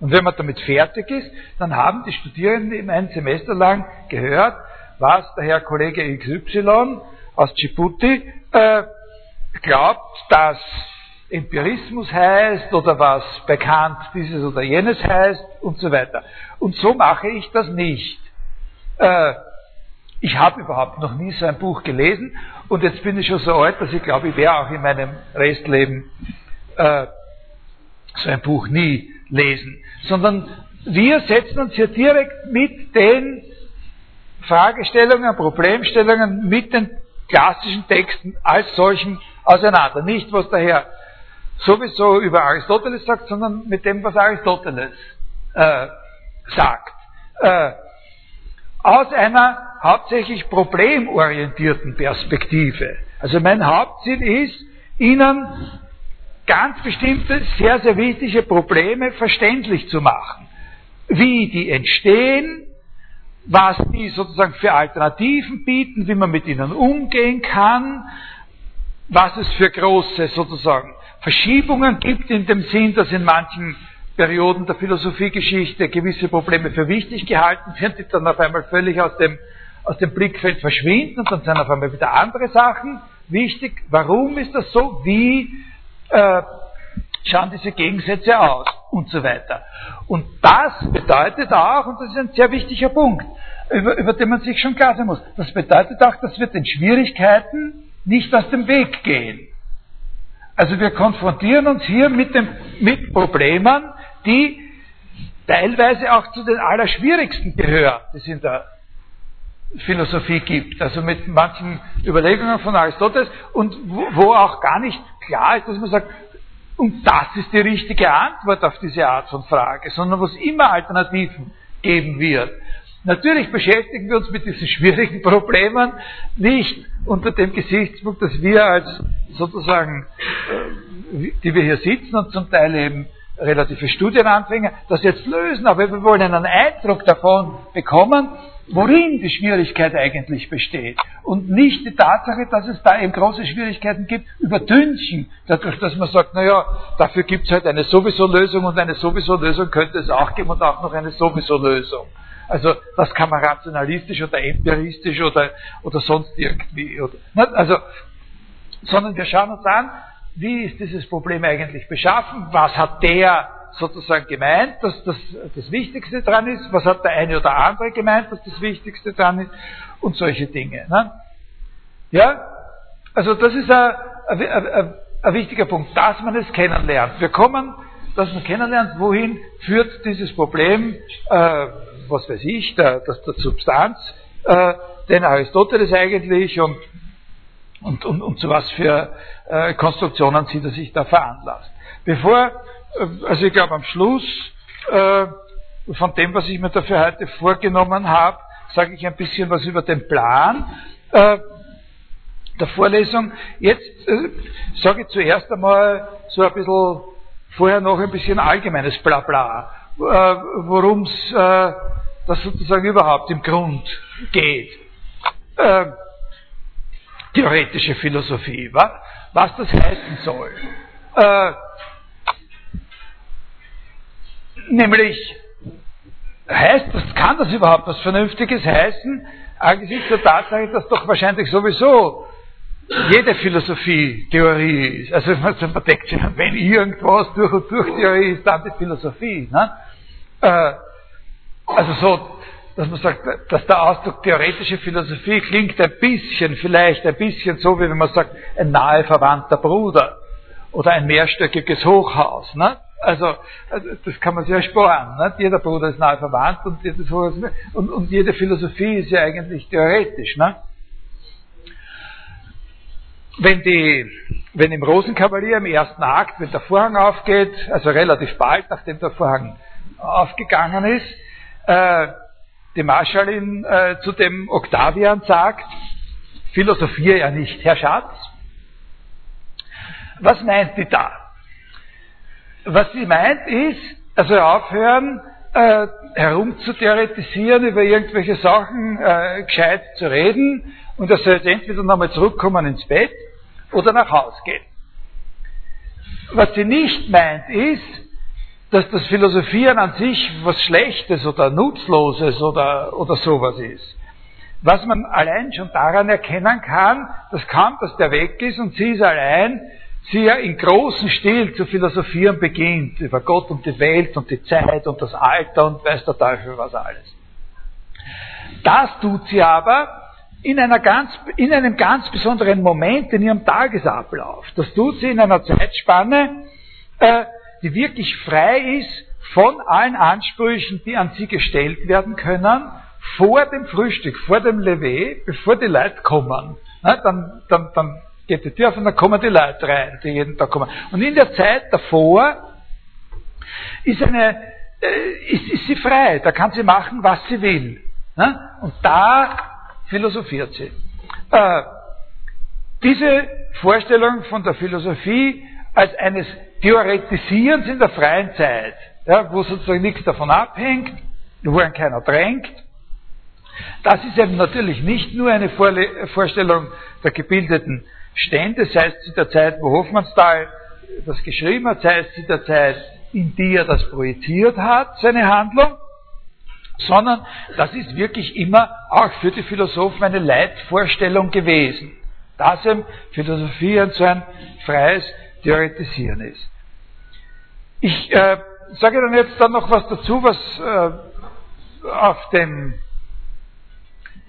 Und wenn man damit fertig ist, dann haben die Studierenden ein Semester lang gehört, was der Herr Kollege XY aus Djibouti äh, glaubt, dass Empirismus heißt oder was bekannt dieses oder jenes heißt und so weiter. Und so mache ich das nicht. Äh, ich habe überhaupt noch nie so ein Buch gelesen und jetzt bin ich schon so alt, dass ich glaube, ich werde auch in meinem Restleben äh, so ein Buch nie lesen. Sondern wir setzen uns hier direkt mit den Fragestellungen, Problemstellungen, mit den klassischen Texten als solchen auseinander. Nicht, was der Herr sowieso über Aristoteles sagt, sondern mit dem, was Aristoteles äh, sagt. Äh, aus einer hauptsächlich problemorientierten Perspektive. Also mein Hauptziel ist, Ihnen ganz bestimmte, sehr, sehr wichtige Probleme verständlich zu machen. Wie die entstehen, was die sozusagen für Alternativen bieten, wie man mit ihnen umgehen kann, was es für große sozusagen Verschiebungen gibt in dem Sinn, dass in manchen Perioden der Philosophiegeschichte gewisse Probleme für wichtig gehalten sind, die dann auf einmal völlig aus dem, aus dem Blickfeld verschwinden und dann sind auf einmal wieder andere Sachen wichtig. Warum ist das so? Wie äh, schauen diese Gegensätze aus und so weiter. Und das bedeutet auch, und das ist ein sehr wichtiger Punkt, über, über den man sich schon klar sein muss, das bedeutet auch, dass wir den Schwierigkeiten nicht aus dem Weg gehen. Also wir konfrontieren uns hier mit, dem, mit Problemen, die teilweise auch zu den allerschwierigsten gehören, die es in der Philosophie gibt. Also mit manchen Überlegungen von Aristoteles und wo, wo auch gar nicht klar ist, dass man sagt, Und das ist die richtige Antwort auf diese Art von Frage, sondern wo es immer Alternativen geben wird. Natürlich beschäftigen wir uns mit diesen schwierigen Problemen nicht unter dem Gesichtspunkt, dass wir als sozusagen, äh, die wir hier sitzen und zum Teil eben relative Studienanfänger, das jetzt lösen, aber wir wollen einen Eindruck davon bekommen, worin die Schwierigkeit eigentlich besteht. Und nicht die Tatsache, dass es da eben große Schwierigkeiten gibt, übertünchen, dadurch, dass man sagt, naja, dafür gibt es halt eine Sowieso-Lösung und eine Sowieso-Lösung könnte es auch geben und auch noch eine Sowieso-Lösung. Also das kann man rationalistisch oder empiristisch oder, oder sonst irgendwie. Oder, also, sondern wir schauen uns an, wie ist dieses Problem eigentlich beschaffen, was hat der sozusagen gemeint, dass das das Wichtigste dran ist, was hat der eine oder andere gemeint, dass das Wichtigste dran ist und solche Dinge. Ne? Ja, also das ist ein, ein, ein, ein wichtiger Punkt, dass man es kennenlernt. Wir kommen, dass man kennenlernt, wohin führt dieses Problem, äh, was weiß ich, der, der, der Substanz, äh, den Aristoteles eigentlich und und, und, und zu was für äh, Konstruktionen sieht er sich da veranlasst. Bevor, äh, also ich glaube am Schluss äh, von dem, was ich mir dafür heute vorgenommen habe, sage ich ein bisschen was über den Plan äh, der Vorlesung. Jetzt äh, sage ich zuerst einmal so ein bisschen, vorher noch ein bisschen allgemeines Blabla, worum es äh, das sozusagen überhaupt im Grund geht. Äh, theoretische Philosophie, wa? was das heißen soll. Äh, nämlich, heißt das, kann das überhaupt was Vernünftiges heißen, angesichts der Tatsache, dass doch wahrscheinlich sowieso jede Philosophie Theorie ist. Also man denkt sich, wenn irgendwas durch und durch Theorie ist, dann die Philosophie. Ne? Äh, also so dass man sagt, dass der Ausdruck theoretische Philosophie klingt ein bisschen, vielleicht ein bisschen so, wie wenn man sagt, ein nahe verwandter Bruder oder ein mehrstöckiges Hochhaus. Ne? Also, also das kann man sich ersparen. Ne? Jeder Bruder ist nahe verwandt und und, und jede Philosophie ist ja eigentlich theoretisch. Ne? Wenn, die, wenn im Rosenkavalier im ersten Akt, wenn der Vorhang aufgeht, also relativ bald, nachdem der Vorhang aufgegangen ist, äh, die Marschallin äh, zu dem Octavian sagt, philosophiere ja nicht, Herr Schatz. Was meint die da? Was sie meint ist, also aufhören, äh, herumzutheoretisieren, über irgendwelche Sachen äh, gescheit zu reden und er soll jetzt entweder nochmal zurückkommen ins Bett oder nach Hause gehen. Was sie nicht meint ist, dass das Philosophieren an sich was Schlechtes oder Nutzloses oder, oder sowas ist. Was man allein schon daran erkennen kann, dass kaum, dass der weg ist und sie ist allein, sie ja in großem Stil zu philosophieren beginnt, über Gott und die Welt und die Zeit und das Alter und weiß der Teufel was alles. Das tut sie aber in, einer ganz, in einem ganz besonderen Moment in ihrem Tagesablauf. Das tut sie in einer Zeitspanne, äh, die wirklich frei ist von allen Ansprüchen, die an sie gestellt werden können, vor dem Frühstück, vor dem Levé, bevor die Leute kommen. Na, dann, dann, dann geht die Tür auf und dann kommen die Leute rein, die jeden Tag kommen. Und in der Zeit davor ist, eine, äh, ist, ist sie frei, da kann sie machen, was sie will. Na? Und da philosophiert sie. Äh, diese Vorstellung von der Philosophie als eines Theoretisierens in der freien Zeit, ja, wo sozusagen nichts davon abhängt, wo ein keiner drängt. Das ist eben natürlich nicht nur eine Vorstellung der gebildeten Stände, sei es zu der Zeit, wo Hofmannsthal das geschrieben hat, sei es zu der Zeit, in die er das projiziert hat, seine Handlung, sondern das ist wirklich immer auch für die Philosophen eine Leitvorstellung gewesen, dass eben Philosophie so ein freies Theoretisieren ist. Ich äh, sage dann jetzt dann noch was dazu, was äh, auf dem,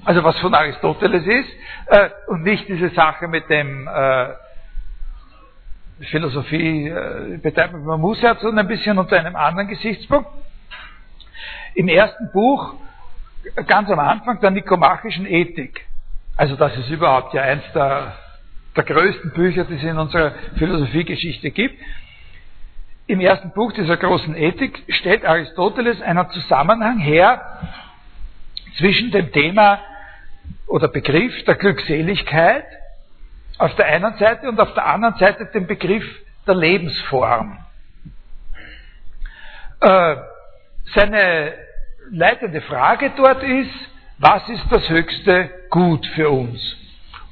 also was von Aristoteles ist äh, und nicht diese Sache mit dem äh, Philosophie äh, betreibt man muss ja, sondern ein bisschen unter einem anderen Gesichtspunkt. Im ersten Buch, ganz am Anfang der nikomachischen Ethik, also das ist überhaupt ja eins der, der größten Bücher, die es in unserer Philosophiegeschichte gibt, im ersten Buch dieser großen Ethik stellt Aristoteles einen Zusammenhang her zwischen dem Thema oder Begriff der Glückseligkeit auf der einen Seite und auf der anderen Seite dem Begriff der Lebensform. Äh, seine leitende Frage dort ist, was ist das höchste Gut für uns?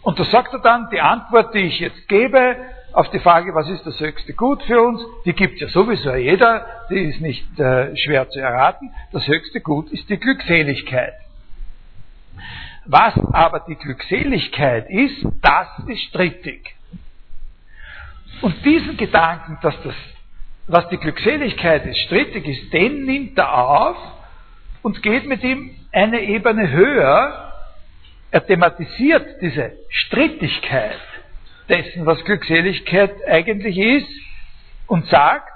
Und da sagt er dann, die Antwort, die ich jetzt gebe auf die Frage, was ist das höchste Gut für uns, die gibt ja sowieso jeder, die ist nicht äh, schwer zu erraten. Das höchste Gut ist die Glückseligkeit. Was aber die Glückseligkeit ist, das ist strittig. Und diesen Gedanken, dass das, was die Glückseligkeit ist, strittig ist, den nimmt er auf und geht mit ihm eine Ebene höher. Er thematisiert diese Strittigkeit dessen, was Glückseligkeit eigentlich ist und sagt,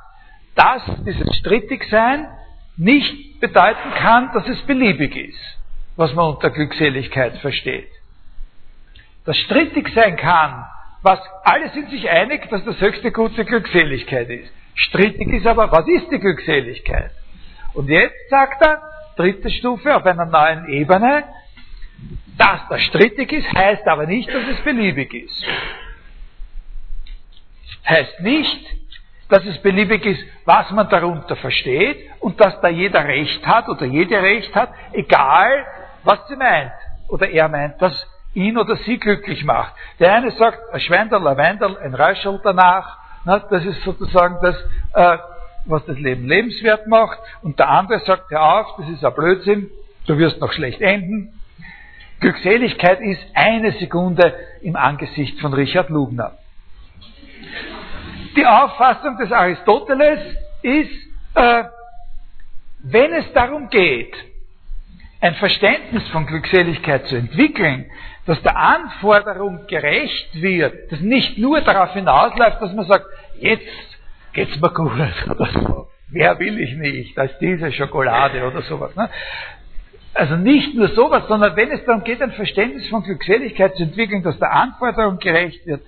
dass dieses Strittigsein nicht bedeuten kann, dass es beliebig ist, was man unter Glückseligkeit versteht. Dass strittig sein kann, was alle sind sich einig, dass das höchste Gut die Glückseligkeit ist. Strittig ist aber, was ist die Glückseligkeit? Und jetzt sagt er, dritte Stufe auf einer neuen Ebene, dass das strittig ist, heißt aber nicht, dass es beliebig ist. Heißt nicht, dass es beliebig ist, was man darunter versteht und dass da jeder Recht hat oder jede Recht hat, egal was sie meint oder er meint, dass ihn oder sie glücklich macht. Der eine sagt, ein Schweinderl, ein Weinderl, ein Räuschel danach, na, das ist sozusagen das, äh, was das Leben lebenswert macht. Und der andere sagt, hör auf, das ist ein Blödsinn, du wirst noch schlecht enden. Glückseligkeit ist eine Sekunde im Angesicht von Richard Lugner. Die Auffassung des Aristoteles ist, äh, wenn es darum geht, ein Verständnis von Glückseligkeit zu entwickeln, das der Anforderung gerecht wird, das nicht nur darauf hinausläuft, dass man sagt, jetzt geht's mir gut oder so. Wer will ich nicht, als diese Schokolade oder sowas. Ne? Also nicht nur sowas, sondern wenn es darum geht, ein Verständnis von Glückseligkeit zu entwickeln, das der Anforderung gerecht wird,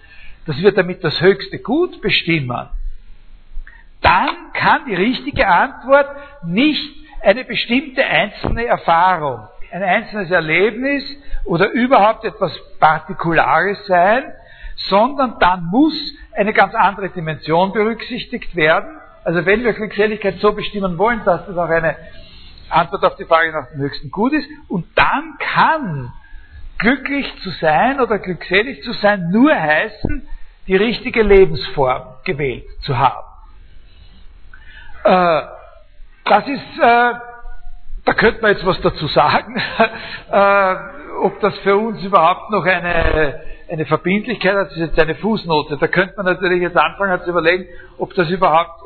dass wir damit das höchste Gut bestimmen, dann kann die richtige Antwort nicht eine bestimmte einzelne Erfahrung, ein einzelnes Erlebnis oder überhaupt etwas Partikulares sein, sondern dann muss eine ganz andere Dimension berücksichtigt werden. Also wenn wir Glückseligkeit so bestimmen wollen, dass das auch eine Antwort auf die Frage nach dem höchsten Gut ist, und dann kann glücklich zu sein oder glückselig zu sein nur heißen, die richtige Lebensform gewählt zu haben. Äh, das ist, äh, da könnte man jetzt was dazu sagen, [laughs] äh, ob das für uns überhaupt noch eine, eine Verbindlichkeit hat, das ist jetzt eine Fußnote. Da könnte man natürlich jetzt anfangen zu überlegen, ob das überhaupt,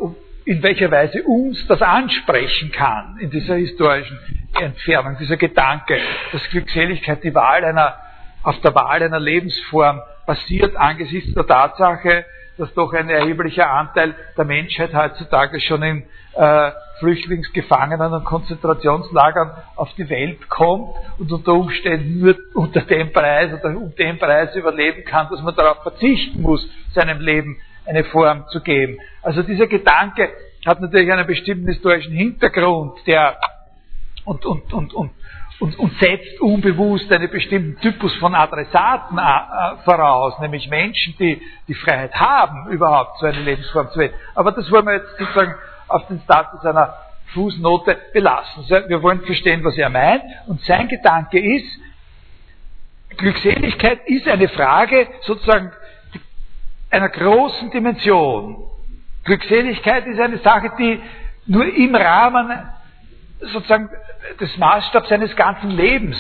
in welcher Weise uns das ansprechen kann in dieser historischen Entfernung, dieser Gedanke, dass Glückseligkeit die Wahl einer, auf der Wahl einer Lebensform basiert angesichts der Tatsache, dass doch ein erheblicher Anteil der Menschheit heutzutage schon in äh, Flüchtlingsgefangenen und Konzentrationslagern auf die Welt kommt und unter Umständen nur unter dem Preis oder um den Preis überleben kann, dass man darauf verzichten muss, seinem Leben eine Form zu geben. Also dieser Gedanke hat natürlich einen bestimmten historischen Hintergrund, der und, und, und, und und, und setzt unbewusst einen bestimmten Typus von Adressaten äh, voraus, nämlich Menschen, die die Freiheit haben, überhaupt so eine Lebensform zu wählen. Aber das wollen wir jetzt sozusagen auf den Status einer Fußnote belassen. Wir wollen verstehen, was er meint. Und sein Gedanke ist, Glückseligkeit ist eine Frage sozusagen einer großen Dimension. Glückseligkeit ist eine Sache, die nur im Rahmen sozusagen des Maßstabs seines ganzen Lebens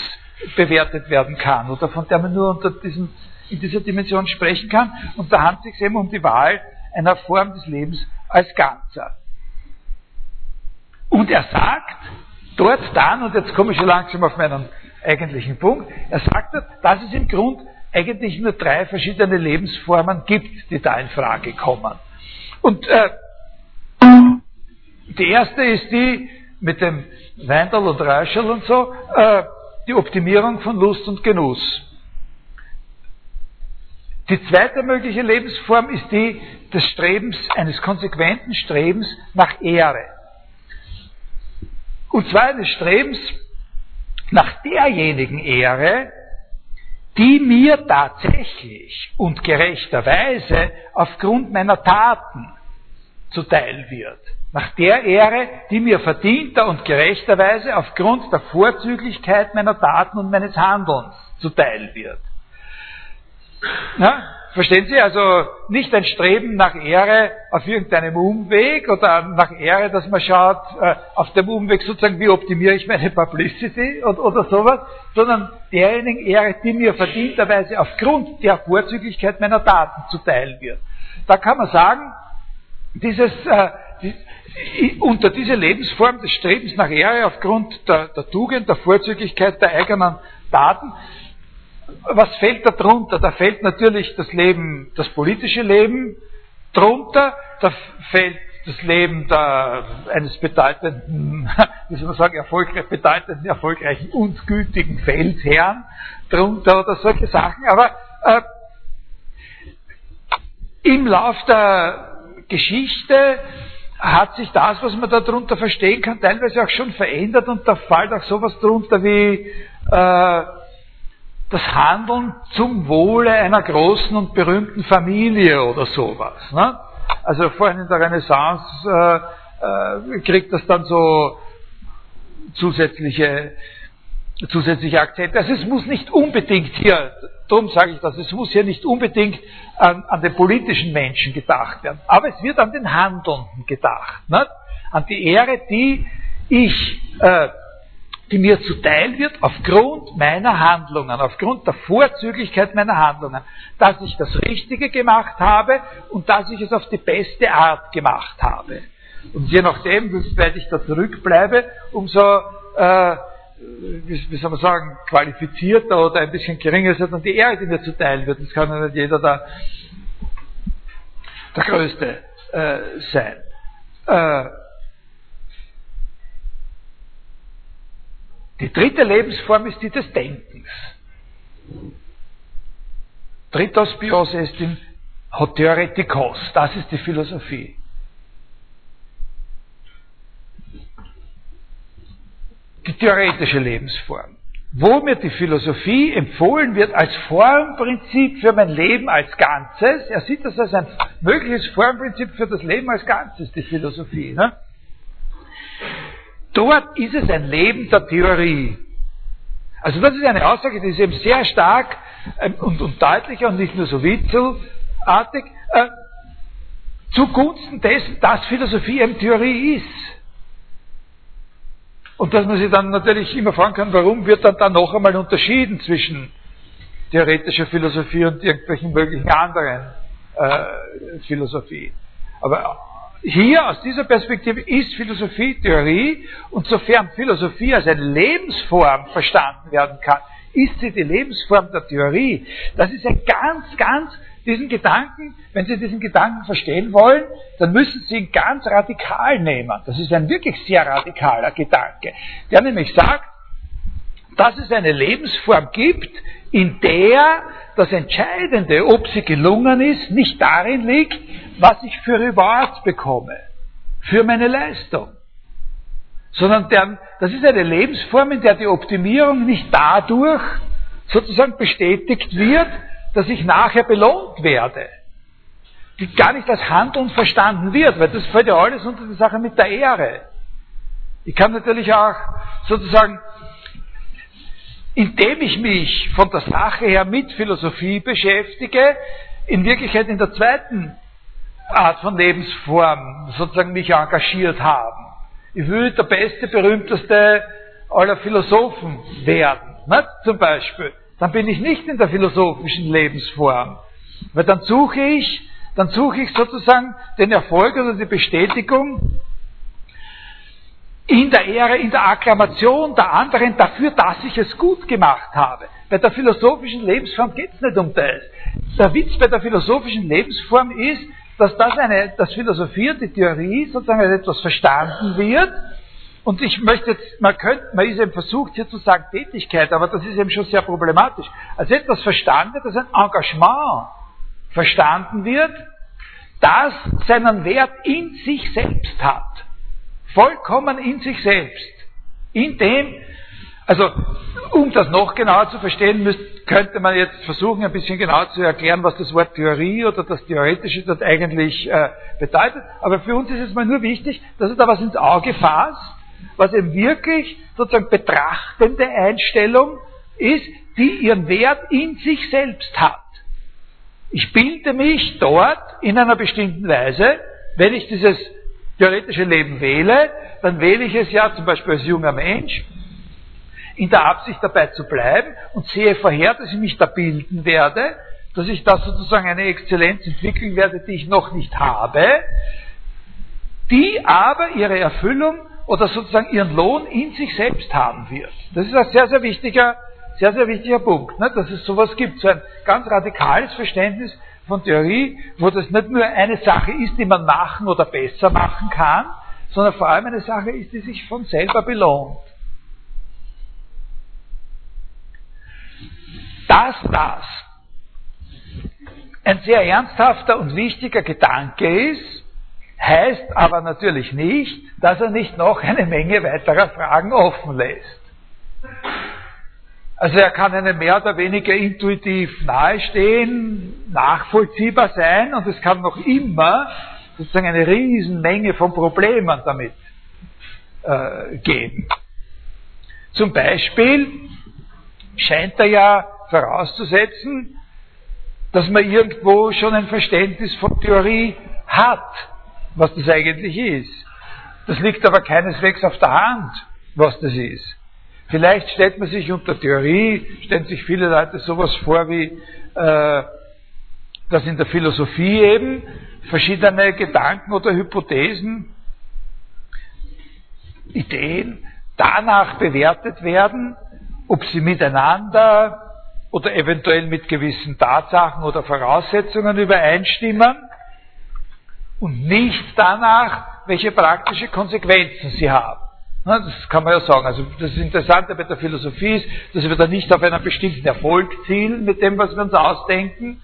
bewertet werden kann oder von der man nur unter diesem, in dieser Dimension sprechen kann. Und da handelt es sich eben um die Wahl einer Form des Lebens als Ganzer. Und er sagt dort dann, und jetzt komme ich schon langsam auf meinen eigentlichen Punkt, er sagt dass es im Grund eigentlich nur drei verschiedene Lebensformen gibt, die da in Frage kommen. Und äh, die erste ist die, mit dem Weindal und Räuschel und so, äh, die Optimierung von Lust und Genuss. Die zweite mögliche Lebensform ist die des Strebens, eines konsequenten Strebens nach Ehre. Und zwar eines Strebens nach derjenigen Ehre, die mir tatsächlich und gerechterweise aufgrund meiner Taten zuteil wird. Nach der Ehre, die mir verdienter und gerechterweise aufgrund der Vorzüglichkeit meiner Taten und meines Handelns zuteil wird. Ja, verstehen Sie? Also nicht ein Streben nach Ehre auf irgendeinem Umweg oder nach Ehre, dass man schaut, äh, auf dem Umweg sozusagen, wie optimiere ich meine Publicity oder, oder sowas, sondern derjenigen Ehre, die mir verdienterweise aufgrund der Vorzüglichkeit meiner Taten zuteil wird. Da kann man sagen, dieses, äh, die, unter diese Lebensform des Strebens nach Ehre aufgrund der, der Tugend, der Vorzüglichkeit der eigenen Taten, was fällt da drunter? Da fällt natürlich das Leben, das politische Leben drunter, da fällt das Leben der, eines bedeutenden, [laughs] wie soll man sagen, erfolgreich, bedeutenden, erfolgreichen und gültigen Feldherrn drunter oder solche Sachen. Aber äh, im Lauf der Geschichte hat sich das, was man darunter verstehen kann, teilweise auch schon verändert und da fällt auch sowas drunter wie äh, das Handeln zum Wohle einer großen und berühmten Familie oder sowas. Ne? Also vorhin in der Renaissance äh, äh, kriegt das dann so zusätzliche, zusätzliche Akzente. Also es muss nicht unbedingt hier, darum sage ich das, es muss hier nicht unbedingt an, an den politischen Menschen gedacht werden, aber es wird an den Handelnden gedacht. Ne? An die Ehre, die ich äh, die mir zuteil wird aufgrund meiner Handlungen, aufgrund der Vorzüglichkeit meiner Handlungen, dass ich das Richtige gemacht habe und dass ich es auf die beste Art gemacht habe. Und je nachdem, wie weit ich da zurückbleibe, umso, äh, wie, soll man sagen, qualifizierter oder ein bisschen geringer ist dann die Ehre, die mir zuteil wird. Das kann ja nicht jeder der, der Größte äh, sein. Äh, Die dritte Lebensform ist die des Denkens. Drittens bios est in Hotheoretikos. Das ist die Philosophie. Die theoretische Lebensform. Wo mir die Philosophie empfohlen wird als Formprinzip für mein Leben als Ganzes. Er sieht das als ein mögliches Formprinzip für das Leben als Ganzes, die Philosophie. Ne? Dort ist es ein Leben der Theorie. Also das ist eine Aussage, die ist eben sehr stark ähm, und, und deutlicher und nicht nur so witzelartig, äh, zugunsten dessen, dass Philosophie eben Theorie ist. Und dass man sich dann natürlich immer fragen kann, warum wird dann da noch einmal unterschieden zwischen theoretischer Philosophie und irgendwelchen möglichen anderen äh, Philosophie. Aber hier aus dieser Perspektive ist Philosophie Theorie und sofern Philosophie als eine Lebensform verstanden werden kann, ist sie die Lebensform der Theorie. Das ist ein ganz, ganz, diesen Gedanken, wenn Sie diesen Gedanken verstehen wollen, dann müssen Sie ihn ganz radikal nehmen. Das ist ein wirklich sehr radikaler Gedanke, der nämlich sagt, dass es eine Lebensform gibt, in der das Entscheidende, ob sie gelungen ist, nicht darin liegt, was ich für Reward bekomme, für meine Leistung. Sondern der, das ist eine Lebensform, in der die Optimierung nicht dadurch sozusagen bestätigt wird, dass ich nachher belohnt werde. Die gar nicht als Handeln verstanden wird, weil das fällt ja alles unter die Sache mit der Ehre. Ich kann natürlich auch sozusagen indem ich mich von der Sache her mit Philosophie beschäftige, in Wirklichkeit in der zweiten Art von Lebensform sozusagen mich engagiert haben. Ich will der beste, berühmteste aller Philosophen werden, nicht? zum Beispiel. Dann bin ich nicht in der philosophischen Lebensform. Weil dann suche ich, dann suche ich sozusagen den Erfolg oder die Bestätigung in der Ehre, in der Akklamation der anderen dafür, dass ich es gut gemacht habe. Bei der philosophischen Lebensform geht es nicht um das. Der Witz bei der philosophischen Lebensform ist, dass das eine, das Philosophie die Theorie sozusagen als etwas verstanden wird. Und ich möchte jetzt, man könnte, man ist eben versucht hier zu sagen Tätigkeit, aber das ist eben schon sehr problematisch. Als etwas verstanden, das ein Engagement verstanden wird, das seinen Wert in sich selbst hat. Vollkommen in sich selbst. In dem, also um das noch genauer zu verstehen, müsst, könnte man jetzt versuchen, ein bisschen genauer zu erklären, was das Wort Theorie oder das Theoretische dort eigentlich äh, bedeutet. Aber für uns ist es mal nur wichtig, dass er da was ins Auge fasst, was eben wirklich sozusagen betrachtende Einstellung ist, die ihren Wert in sich selbst hat. Ich bilde mich dort in einer bestimmten Weise, wenn ich dieses theoretische Leben wähle, dann wähle ich es ja zum Beispiel als junger Mensch in der Absicht dabei zu bleiben und sehe vorher, dass ich mich da bilden werde, dass ich da sozusagen eine Exzellenz entwickeln werde, die ich noch nicht habe, die aber ihre Erfüllung oder sozusagen ihren Lohn in sich selbst haben wird. Das ist ein sehr, sehr wichtiger sehr, sehr wichtiger Punkt, ne, dass es sowas gibt, so ein ganz radikales Verständnis von Theorie, wo das nicht nur eine Sache ist, die man machen oder besser machen kann, sondern vor allem eine Sache ist, die sich von selber belohnt. Dass das ein sehr ernsthafter und wichtiger Gedanke ist, heißt aber natürlich nicht, dass er nicht noch eine Menge weiterer Fragen offen lässt. Also er kann einem mehr oder weniger intuitiv nahestehen, nachvollziehbar sein und es kann noch immer sozusagen eine Riesenmenge von Problemen damit äh, geben. Zum Beispiel scheint er ja vorauszusetzen, dass man irgendwo schon ein Verständnis von Theorie hat, was das eigentlich ist. Das liegt aber keineswegs auf der Hand, was das ist. Vielleicht stellt man sich unter Theorie, stellen sich viele Leute sowas vor wie, äh, dass in der Philosophie eben verschiedene Gedanken oder Hypothesen, Ideen danach bewertet werden, ob sie miteinander oder eventuell mit gewissen Tatsachen oder Voraussetzungen übereinstimmen und nicht danach, welche praktische Konsequenzen sie haben. Das kann man ja sagen. Also das Interessante bei der Philosophie ist, dass wir da nicht auf einen bestimmten Erfolg zielen mit dem, was wir uns ausdenken,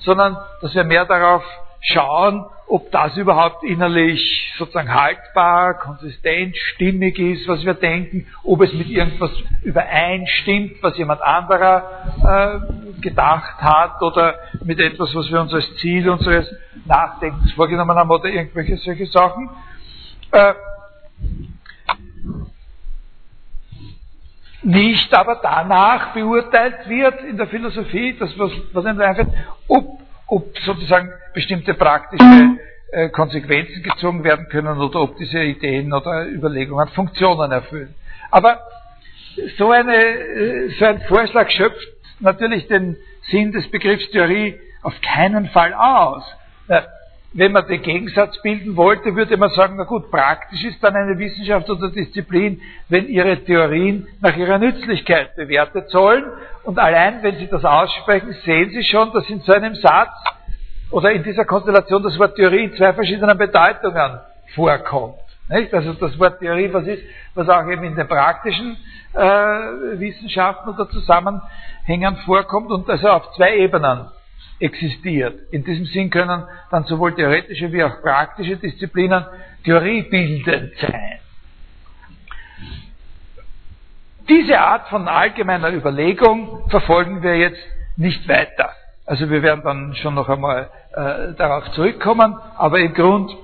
sondern dass wir mehr darauf schauen, ob das überhaupt innerlich sozusagen haltbar, konsistent, stimmig ist, was wir denken, ob es mit irgendwas übereinstimmt, was jemand anderer äh, gedacht hat oder mit etwas, was wir uns als Ziel unseres Nachdenkens vorgenommen haben oder irgendwelche solche Sachen. Äh, nicht aber danach beurteilt wird in der Philosophie, das was, was einfach, ob, ob sozusagen bestimmte praktische äh, Konsequenzen gezogen werden können oder ob diese Ideen oder Überlegungen Funktionen erfüllen. Aber so, eine, äh, so ein Vorschlag schöpft natürlich den Sinn des Begriffs Theorie auf keinen Fall aus. Wenn man den Gegensatz bilden wollte, würde man sagen, na gut, praktisch ist dann eine Wissenschaft oder Disziplin, wenn ihre Theorien nach ihrer Nützlichkeit bewertet sollen. Und allein, wenn Sie das aussprechen, sehen Sie schon, dass in so einem Satz oder in dieser Konstellation das Wort Theorie in zwei verschiedenen Bedeutungen vorkommt. Nicht? Also das Wort Theorie, was ist, was auch eben in den praktischen äh, Wissenschaften oder Zusammenhängen vorkommt und also auf zwei Ebenen existiert. In diesem Sinn können dann sowohl theoretische wie auch praktische Disziplinen theoriebildend sein. Diese Art von allgemeiner Überlegung verfolgen wir jetzt nicht weiter. Also wir werden dann schon noch einmal äh, darauf zurückkommen, aber im Grund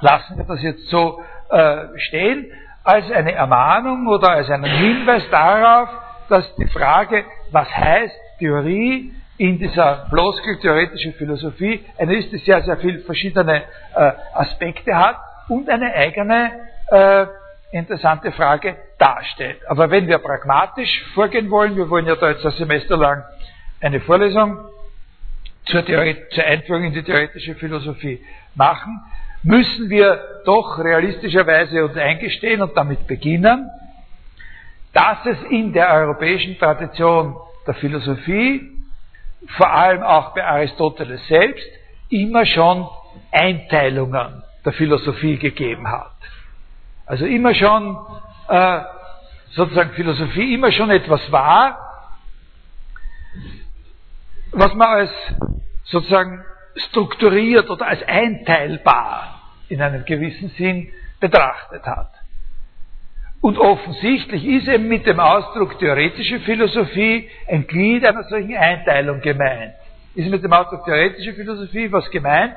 lassen wir das jetzt so äh, stehen als eine Ermahnung oder als einen Hinweis darauf, dass die Frage, was heißt Theorie, in dieser Floskel-theoretischen Philosophie eine ist, die sehr, sehr viele verschiedene äh, Aspekte hat und eine eigene äh, interessante Frage darstellt. Aber wenn wir pragmatisch vorgehen wollen, wir wollen ja da jetzt ein Semester lang eine Vorlesung zur, zur Einführung in die theoretische Philosophie machen, müssen wir doch realistischerweise uns eingestehen und damit beginnen, dass es in der europäischen Tradition der Philosophie vor allem auch bei Aristoteles selbst, immer schon Einteilungen der Philosophie gegeben hat. Also immer schon äh, sozusagen Philosophie immer schon etwas war, was man als sozusagen strukturiert oder als einteilbar in einem gewissen Sinn betrachtet hat. Und offensichtlich ist eben mit dem Ausdruck theoretische Philosophie ein Glied einer solchen Einteilung gemeint. Ist mit dem Ausdruck theoretische Philosophie was gemeint,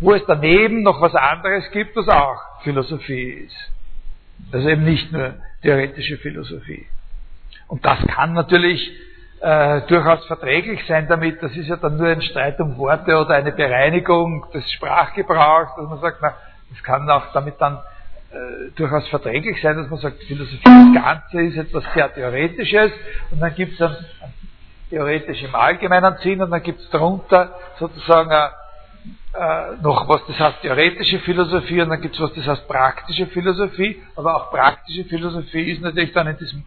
wo es daneben noch was anderes gibt, was auch Philosophie ist. Also eben nicht nur theoretische Philosophie. Und das kann natürlich äh, durchaus verträglich sein damit. Das ist ja dann nur ein Streit um Worte oder eine Bereinigung des Sprachgebrauchs, dass man sagt, na, das kann auch damit dann äh, durchaus verträglich sein, dass man sagt, Philosophie das Ganze ist etwas sehr Theoretisches und dann gibt es dann theoretisch im allgemeinen Sinn und dann gibt es darunter sozusagen äh, äh, noch was, das heißt theoretische Philosophie und dann gibt es was, das heißt praktische Philosophie, aber auch praktische Philosophie ist natürlich dann in diesem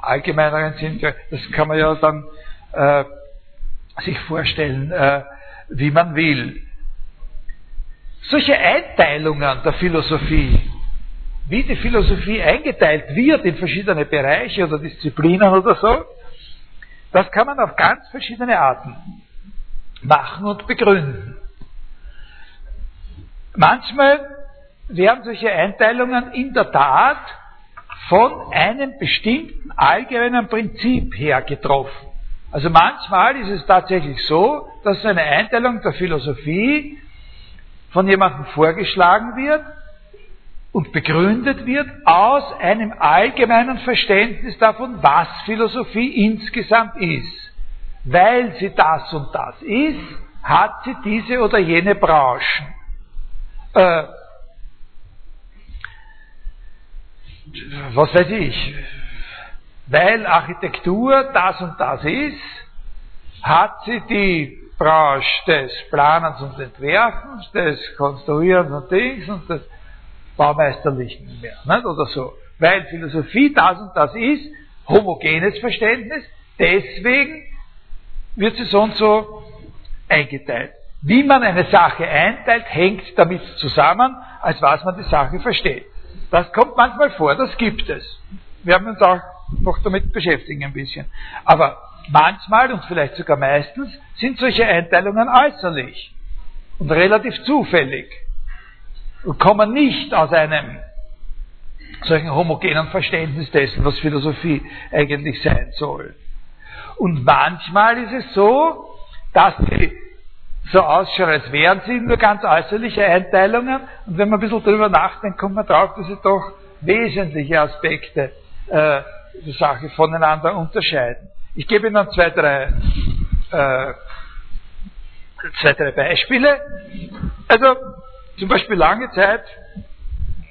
allgemeineren Sinn, das kann man ja dann äh, sich vorstellen, äh, wie man will. Solche Einteilungen der Philosophie, wie die Philosophie eingeteilt wird in verschiedene Bereiche oder Disziplinen oder so, das kann man auf ganz verschiedene Arten machen und begründen. Manchmal werden solche Einteilungen in der Tat von einem bestimmten allgemeinen Prinzip her getroffen. Also manchmal ist es tatsächlich so, dass eine Einteilung der Philosophie von jemandem vorgeschlagen wird und begründet wird aus einem allgemeinen Verständnis davon, was Philosophie insgesamt ist. Weil sie das und das ist, hat sie diese oder jene Branchen. Äh, was weiß ich, weil Architektur das und das ist, hat sie die Branche des Planens und Entwerfens, des Konstruierens und Dings und des Baumeisterlichen mehr, nicht? oder so. Weil Philosophie das und das ist, homogenes Verständnis, deswegen wird sie so und so eingeteilt. Wie man eine Sache einteilt, hängt damit zusammen, als was man die Sache versteht. Das kommt manchmal vor, das gibt es. Wir haben uns auch noch damit beschäftigen ein bisschen. Aber manchmal und vielleicht sogar meistens sind solche Einteilungen äußerlich und relativ zufällig und kommen nicht aus einem solchen homogenen Verständnis dessen, was Philosophie eigentlich sein soll. Und manchmal ist es so, dass die so ausschauen, als wären sie nur ganz äußerliche Einteilungen. Und wenn man ein bisschen darüber nachdenkt, kommt man drauf, dass sie doch wesentliche Aspekte äh, der Sache voneinander unterscheiden. Ich gebe Ihnen zwei, drei, äh, zwei, drei Beispiele. Also zum Beispiel lange Zeit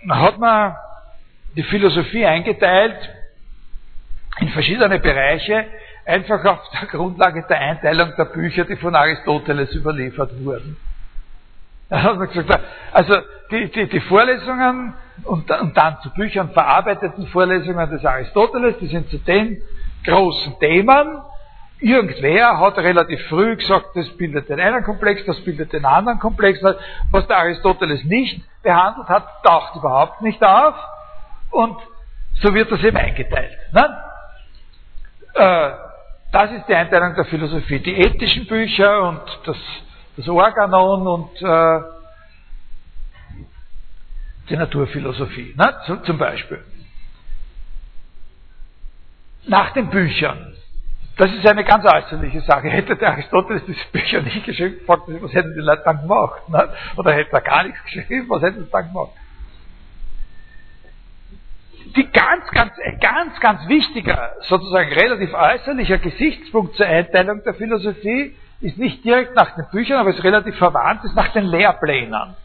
hat man die Philosophie eingeteilt in verschiedene Bereiche, einfach auf der Grundlage der Einteilung der Bücher, die von Aristoteles überliefert wurden. Da hat also die, die, die Vorlesungen und, und, dann zu Büchern verarbeiteten Vorlesungen des Aristoteles, die sind zu den großen Themen. Irgendwer hat relativ früh gesagt, das bildet den einen Komplex, das bildet den anderen Komplex. Was der Aristoteles nicht behandelt hat, taucht überhaupt nicht auf. Und so wird das eben eingeteilt. Ne? Äh, das ist die Einteilung der Philosophie. Die ethischen Bücher und das, das Organon und äh, die Naturphilosophie, ne? zum, zum Beispiel. Nach den Büchern. Das ist eine ganz äußerliche Sache. Hätte der Aristoteles diese Bücher nicht geschrieben, was hätten die Leute dann gemacht? Ne? Oder hätte er gar nichts geschrieben, was hätten sie dann gemacht? die ganz, ganz, ganz, ganz wichtiger, sozusagen relativ äußerlicher Gesichtspunkt zur Einteilung der Philosophie ist nicht direkt nach den Büchern, aber ist relativ verwandt, ist nach den Lehrplänen.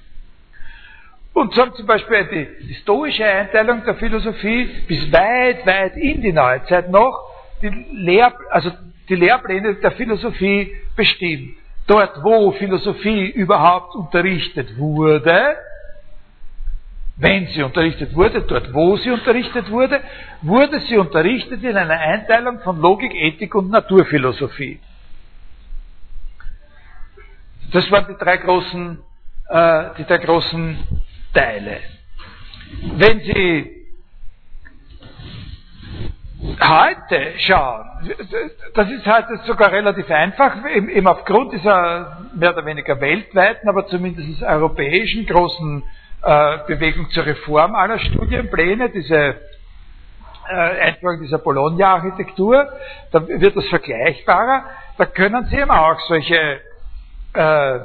Und so zum Beispiel die, stoische Einteilung der Philosophie bis weit, weit in die Neuzeit noch die, Lehr, also die Lehrpläne der Philosophie bestimmt. Dort, wo Philosophie überhaupt unterrichtet wurde, wenn sie unterrichtet wurde, dort wo sie unterrichtet wurde, wurde sie unterrichtet in einer Einteilung von Logik, Ethik und Naturphilosophie. Das waren die drei großen, äh, die drei großen Teile. Wenn Sie heute schauen, das ist heute sogar relativ einfach, eben aufgrund dieser mehr oder weniger weltweiten, aber zumindest europäischen großen äh, Bewegung zur Reform aller Studienpläne, diese äh, Einführung dieser Bologna-Architektur, da wird das vergleichbarer, da können Sie eben auch solche äh,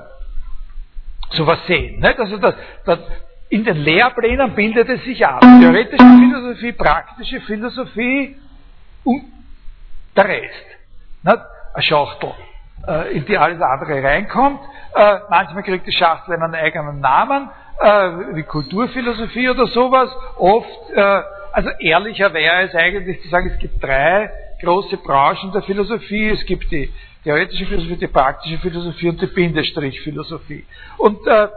sowas sehen. Nicht? Also das, das, in den Lehrplänen bildet es sich ab. Theoretische Philosophie, praktische Philosophie der Rest. Nicht? Eine Schachtel, äh, in die alles andere reinkommt. Äh, manchmal kriegt die Schachtel einen eigenen Namen, äh, wie Kulturphilosophie oder sowas. Oft, äh, also ehrlicher wäre es eigentlich zu sagen, es gibt drei große Branchen der Philosophie. Es gibt die theoretische Philosophie, die praktische Philosophie und die Bindestrichphilosophie. Und äh,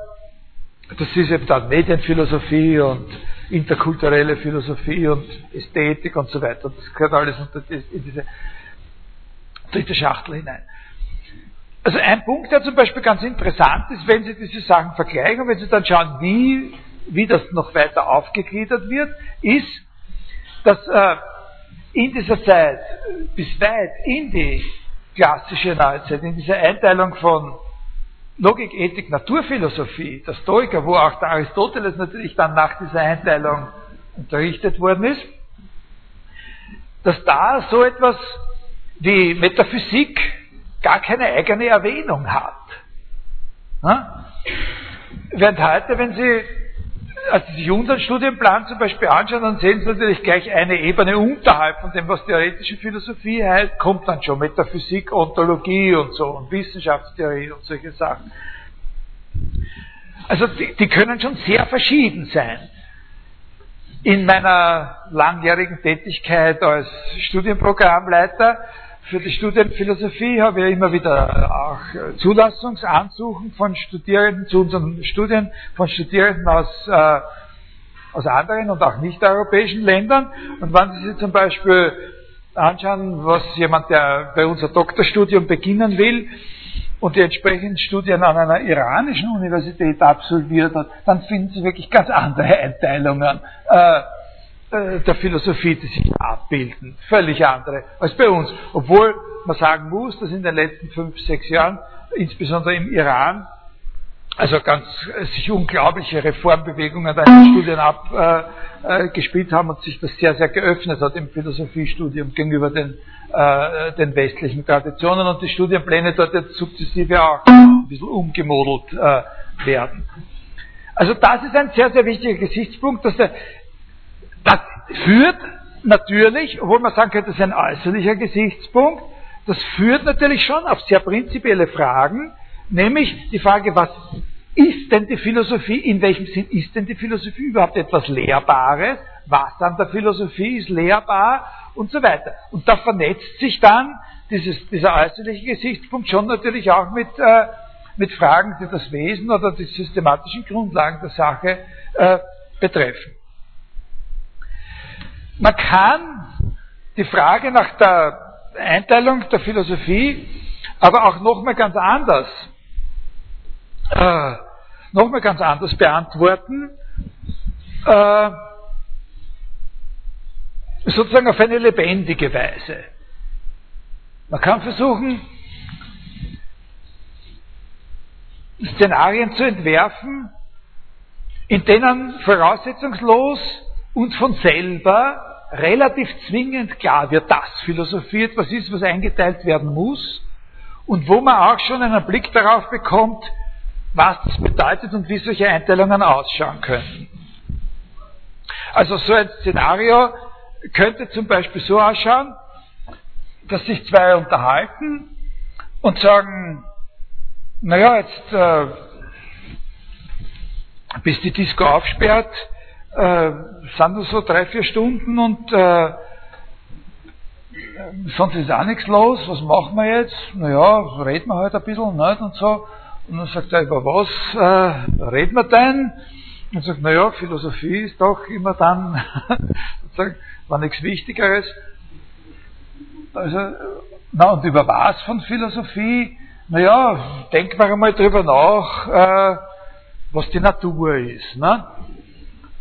das ist eben dann Medienphilosophie und interkulturelle Philosophie und Ästhetik und so weiter. Das gehört alles in diese dritte Schachtel hinein. Also ein Punkt, der zum Beispiel ganz interessant ist, wenn Sie diese Sachen vergleichen, wenn Sie dann schauen, wie, wie das noch weiter aufgegliedert wird, ist, dass äh, in dieser Zeit bis weit in die klassische Neuzeit, in dieser Einteilung von Logik, Ethik, Naturphilosophie, der Stoiker, wo auch der Aristoteles natürlich dann nach dieser Einteilung unterrichtet worden ist, dass da so etwas wie Metaphysik gar keine eigene Erwähnung hat. Während heute, wenn Sie also sich unseren Studienplan zum Beispiel anschauen, dann sehen Sie natürlich gleich eine Ebene unterhalb von dem, was theoretische Philosophie heißt, kommt dann schon Metaphysik, Ontologie und so und Wissenschaftstheorie und solche Sachen. Also die, die können schon sehr verschieden sein. In meiner langjährigen Tätigkeit als Studienprogrammleiter für die Studienphilosophie habe ich immer wieder auch Zulassungsansuchen von Studierenden zu unseren Studien, von Studierenden aus, äh, aus anderen und auch nicht-europäischen Ländern. Und wenn Sie sich zum Beispiel anschauen, was jemand, der bei unser Doktorstudium beginnen will und die entsprechenden Studien an einer iranischen Universität absolviert hat, dann finden Sie wirklich ganz andere Einteilungen. Äh, äh, der Philosophie, die sich abbilden. Völlig andere als bei uns. Obwohl man sagen muss, dass in den letzten fünf, sechs Jahren, insbesondere im Iran, also ganz äh, sich unglaubliche Reformbewegungen da in den Studien abgespielt äh, haben und sich das sehr, sehr geöffnet hat im Philosophiestudium gegenüber den, äh, den westlichen Traditionen und die Studienpläne dort jetzt sukzessive auch ein bisschen umgemodelt äh, werden. Also das ist ein sehr, sehr wichtiger Gesichtspunkt, dass der das führt natürlich, obwohl man sagen könnte, das ist ein äußerlicher Gesichtspunkt, das führt natürlich schon auf sehr prinzipielle Fragen, nämlich die Frage, was ist denn die Philosophie, in welchem Sinn ist denn die Philosophie überhaupt etwas Lehrbares, was an der Philosophie ist lehrbar und so weiter. Und da vernetzt sich dann dieses, dieser äußerliche Gesichtspunkt schon natürlich auch mit, äh, mit Fragen, die das Wesen oder die systematischen Grundlagen der Sache äh, betreffen. Man kann die Frage nach der Einteilung der Philosophie aber auch nochmal ganz anders, äh, nochmal ganz anders beantworten, äh, sozusagen auf eine lebendige Weise. Man kann versuchen, Szenarien zu entwerfen, in denen voraussetzungslos und von selber relativ zwingend klar wird, dass Philosophie etwas ist, was eingeteilt werden muss und wo man auch schon einen Blick darauf bekommt, was das bedeutet und wie solche Einteilungen ausschauen können. Also so ein Szenario könnte zum Beispiel so ausschauen, dass sich zwei unterhalten und sagen, naja, jetzt äh, bis die Disco aufsperrt, äh, sind nur so drei, vier Stunden und äh, sonst ist auch nichts los, was machen wir jetzt? Naja, reden wir halt ein bisschen nicht und so. Und dann sagt er, über was äh, reden wir denn? Und sagt, naja, Philosophie ist doch immer dann, [laughs] sozusagen, war nichts Wichtigeres. Also, na und über was von Philosophie? Naja, denken wir einmal drüber nach, äh, was die Natur ist. Ne?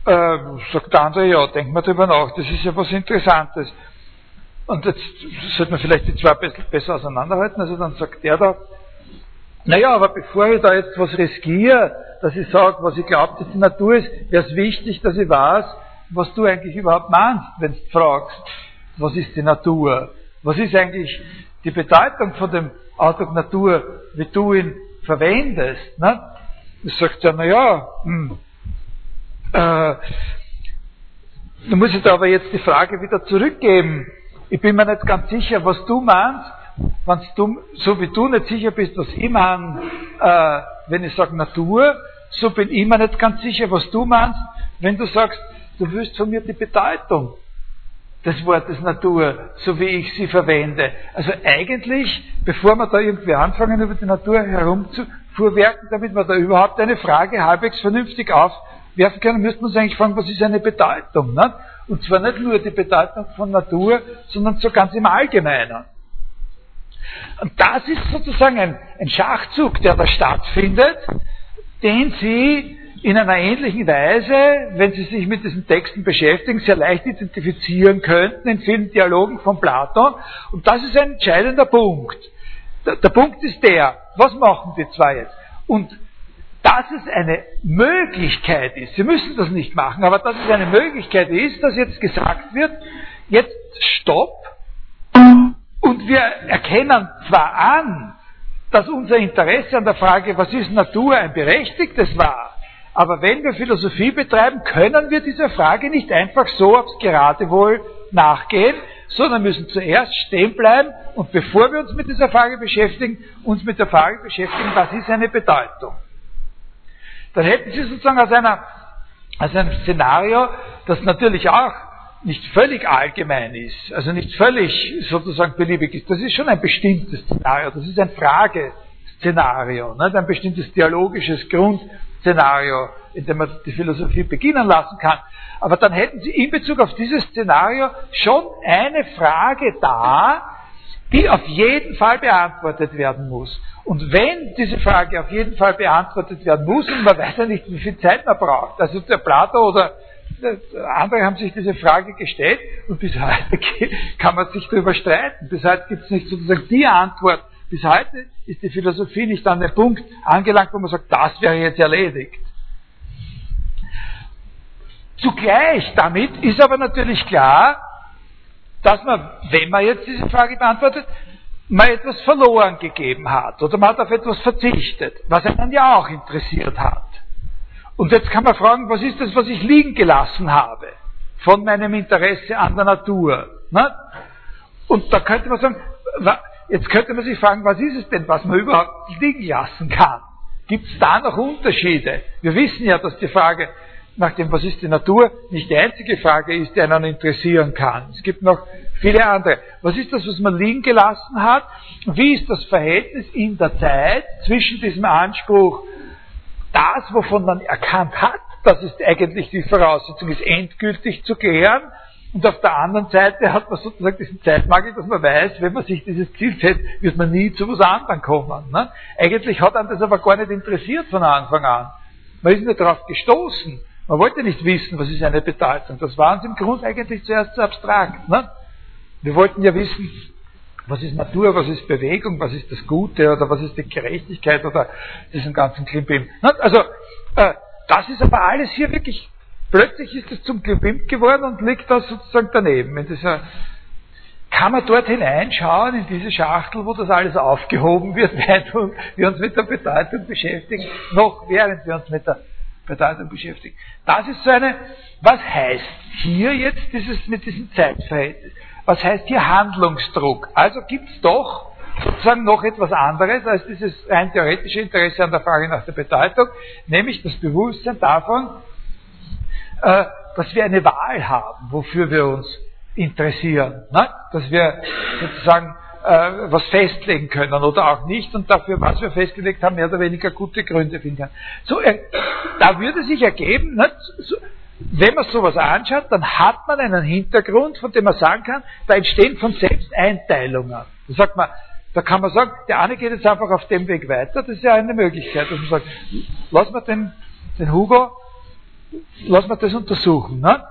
Äh, sagt der andere, ja, denkt mal drüber nach, das ist ja was Interessantes. Und jetzt sollte man vielleicht die zwei ein besser auseinanderhalten. Also dann sagt der da, naja, aber bevor ich da jetzt was riskiere, dass ich sage, was ich glaube, dass die Natur ist, wäre es wichtig, dass ich weiß, was du eigentlich überhaupt meinst, wenn du fragst, was ist die Natur? Was ist eigentlich die Bedeutung von dem Ausdruck Natur, wie du ihn verwendest? Ne? Das sagt ja, naja, hm, äh, du musst jetzt aber jetzt die Frage wieder zurückgeben. Ich bin mir nicht ganz sicher, was du meinst, wenn du, so wie du nicht sicher bist, was ich meine, äh, wenn ich sage Natur, so bin ich mir nicht ganz sicher, was du meinst, wenn du sagst, du willst von mir die Bedeutung des Wortes Natur, so wie ich sie verwende. Also eigentlich, bevor wir da irgendwie anfangen, über die Natur herumzufuhrwerken, damit wir da überhaupt eine Frage halbwegs vernünftig aufwerfen können, müssten wir uns eigentlich fragen, was ist eine Bedeutung? Ne? Und zwar nicht nur die Bedeutung von Natur, sondern so ganz im Allgemeinen. Und das ist sozusagen ein, ein Schachzug, der da stattfindet, den Sie in einer ähnlichen Weise, wenn Sie sich mit diesen Texten beschäftigen, sehr leicht identifizieren könnten in vielen Dialogen von Platon. Und das ist ein entscheidender Punkt. Der, der Punkt ist der, was machen die zwei jetzt? Und dass es eine Möglichkeit ist, Sie müssen das nicht machen, aber dass es eine Möglichkeit ist, dass jetzt gesagt wird, jetzt stopp, und wir erkennen zwar an, dass unser Interesse an der Frage, was ist Natur, ein berechtigtes war, aber wenn wir Philosophie betreiben, können wir dieser Frage nicht einfach so aufs Geratewohl nachgehen, sondern müssen zuerst stehen bleiben und bevor wir uns mit dieser Frage beschäftigen, uns mit der Frage beschäftigen, was ist eine Bedeutung. Dann hätten Sie sozusagen aus, einer, aus einem Szenario, das natürlich auch nicht völlig allgemein ist, also nicht völlig sozusagen beliebig ist. Das ist schon ein bestimmtes Szenario, das ist ein Frageszenario, nicht? ein bestimmtes dialogisches Grundszenario, in dem man die Philosophie beginnen lassen kann. Aber dann hätten Sie in Bezug auf dieses Szenario schon eine Frage da, die auf jeden Fall beantwortet werden muss. Und wenn diese Frage auf jeden Fall beantwortet werden muss, und man weiß ja nicht, wie viel Zeit man braucht, also der Plato oder andere haben sich diese Frage gestellt und bis heute kann man sich darüber streiten. Bis heute gibt es nicht sozusagen die Antwort. Bis heute ist die Philosophie nicht an den Punkt angelangt, wo man sagt, das wäre jetzt erledigt. Zugleich damit ist aber natürlich klar, dass man, wenn man jetzt diese Frage beantwortet, man etwas verloren gegeben hat oder man hat auf etwas verzichtet, was einen ja auch interessiert hat. Und jetzt kann man fragen, was ist das, was ich liegen gelassen habe von meinem Interesse an der Natur? Ne? Und da könnte man sagen, jetzt könnte man sich fragen, was ist es denn, was man überhaupt liegen lassen kann? Gibt es da noch Unterschiede? Wir wissen ja, dass die Frage nach dem, was ist die Natur, nicht die einzige Frage ist, die einen interessieren kann. Es gibt noch viele andere. Was ist das, was man liegen gelassen hat? Wie ist das Verhältnis in der Zeit zwischen diesem Anspruch das, wovon man erkannt hat, dass es eigentlich die Voraussetzung ist, endgültig zu klären. Und auf der anderen Seite hat man sozusagen diesen Zeitmangel, dass man weiß, wenn man sich dieses Ziel setzt, wird man nie zu was anderem kommen. Ne? Eigentlich hat einen das aber gar nicht interessiert von Anfang an. Man ist nur darauf gestoßen. Man wollte nicht wissen, was ist eine Bedeutung. Das war uns im Grunde eigentlich zuerst zu abstrakt. Ne? Wir wollten ja wissen, was ist Natur, was ist Bewegung, was ist das Gute oder was ist die Gerechtigkeit oder diesen ganzen Klimbim. Also, äh, das ist aber alles hier wirklich, plötzlich ist es zum Klimbim geworden und liegt da sozusagen daneben. In dieser, kann man dort hineinschauen, in diese Schachtel, wo das alles aufgehoben wird, [laughs] während wir uns mit der Bedeutung beschäftigen, noch während wir uns mit der Bedeutung beschäftigen. Das ist so eine, was heißt hier jetzt dieses, mit diesem Zeitverhältnis? Was heißt hier Handlungsdruck? Also gibt es doch sozusagen noch etwas anderes als dieses rein theoretische Interesse an der Frage nach der Bedeutung, nämlich das Bewusstsein davon, äh, dass wir eine Wahl haben, wofür wir uns interessieren. Ne? Dass wir sozusagen äh, was festlegen können oder auch nicht und dafür, was wir festgelegt haben, mehr oder weniger gute Gründe finden können. So, äh, da würde sich ergeben, ne, so, wenn man sowas anschaut, dann hat man einen Hintergrund, von dem man sagen kann, da entstehen von selbst Einteilungen. Da sagt man, da kann man sagen, der eine geht jetzt einfach auf dem Weg weiter, das ist ja eine Möglichkeit, dass man sagt, lass mal den, den Hugo, lass mal das untersuchen. Ne?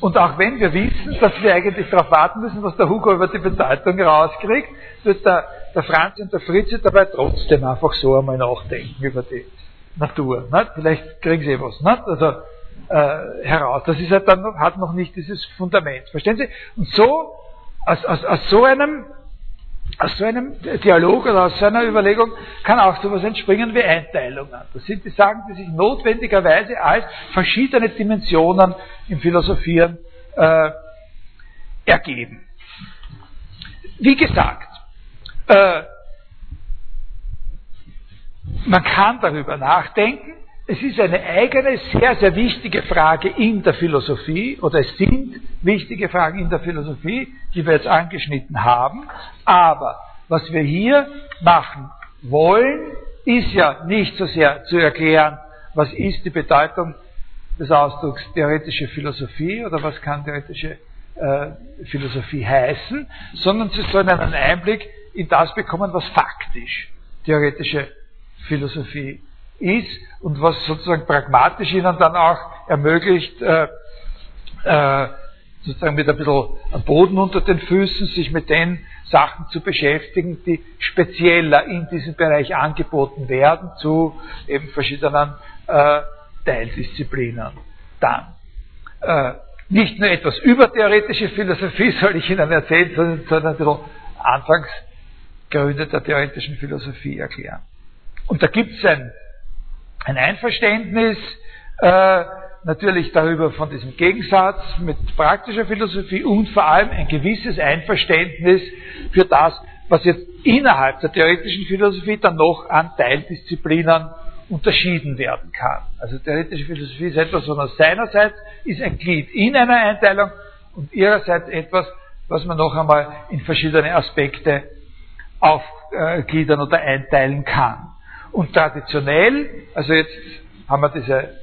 Und auch wenn wir wissen, dass wir eigentlich darauf warten müssen, was der Hugo über die Bedeutung rauskriegt, wird der, der Franz und der Fritze dabei trotzdem einfach so einmal nachdenken über die Natur. Nicht? Vielleicht kriegen sie eh was. Nicht? Also, äh, heraus. Das ist halt dann noch, hat noch nicht dieses Fundament. Verstehen Sie? Und so, aus, aus, aus so einem aus so einem Dialog oder aus so einer Überlegung kann auch sowas entspringen wie Einteilungen. Das sind die Sachen, die sich notwendigerweise als verschiedene Dimensionen im Philosophieren äh, ergeben. Wie gesagt, äh, man kann darüber nachdenken, es ist eine eigene, sehr, sehr wichtige Frage in der Philosophie, oder es sind wichtige Fragen in der Philosophie, die wir jetzt angeschnitten haben. Aber was wir hier machen wollen, ist ja nicht so sehr zu erklären, was ist die Bedeutung des Ausdrucks theoretische Philosophie oder was kann theoretische äh, Philosophie heißen, sondern sie sollen einen Einblick in das bekommen, was faktisch theoretische Philosophie ist und was sozusagen pragmatisch ihnen dann auch ermöglicht, äh, äh, sozusagen mit ein bisschen Boden unter den Füßen, sich mit den Sachen zu beschäftigen, die spezieller in diesem Bereich angeboten werden, zu eben verschiedenen äh, Teildisziplinen. Dann. Äh, nicht nur etwas über theoretische Philosophie [laughs] soll ich Ihnen erzählen, sondern, sondern ein bisschen Anfangsgründe der theoretischen Philosophie erklären. Und da gibt es ein ein Einverständnis äh, natürlich darüber von diesem Gegensatz mit praktischer Philosophie und vor allem ein gewisses Einverständnis für das, was jetzt innerhalb der theoretischen Philosophie dann noch an Teildisziplinen unterschieden werden kann. Also theoretische Philosophie ist etwas, was seinerseits ist ein Glied in einer Einteilung und ihrerseits etwas, was man noch einmal in verschiedene Aspekte aufgliedern oder einteilen kann. Und traditionell, also jetzt haben wir diese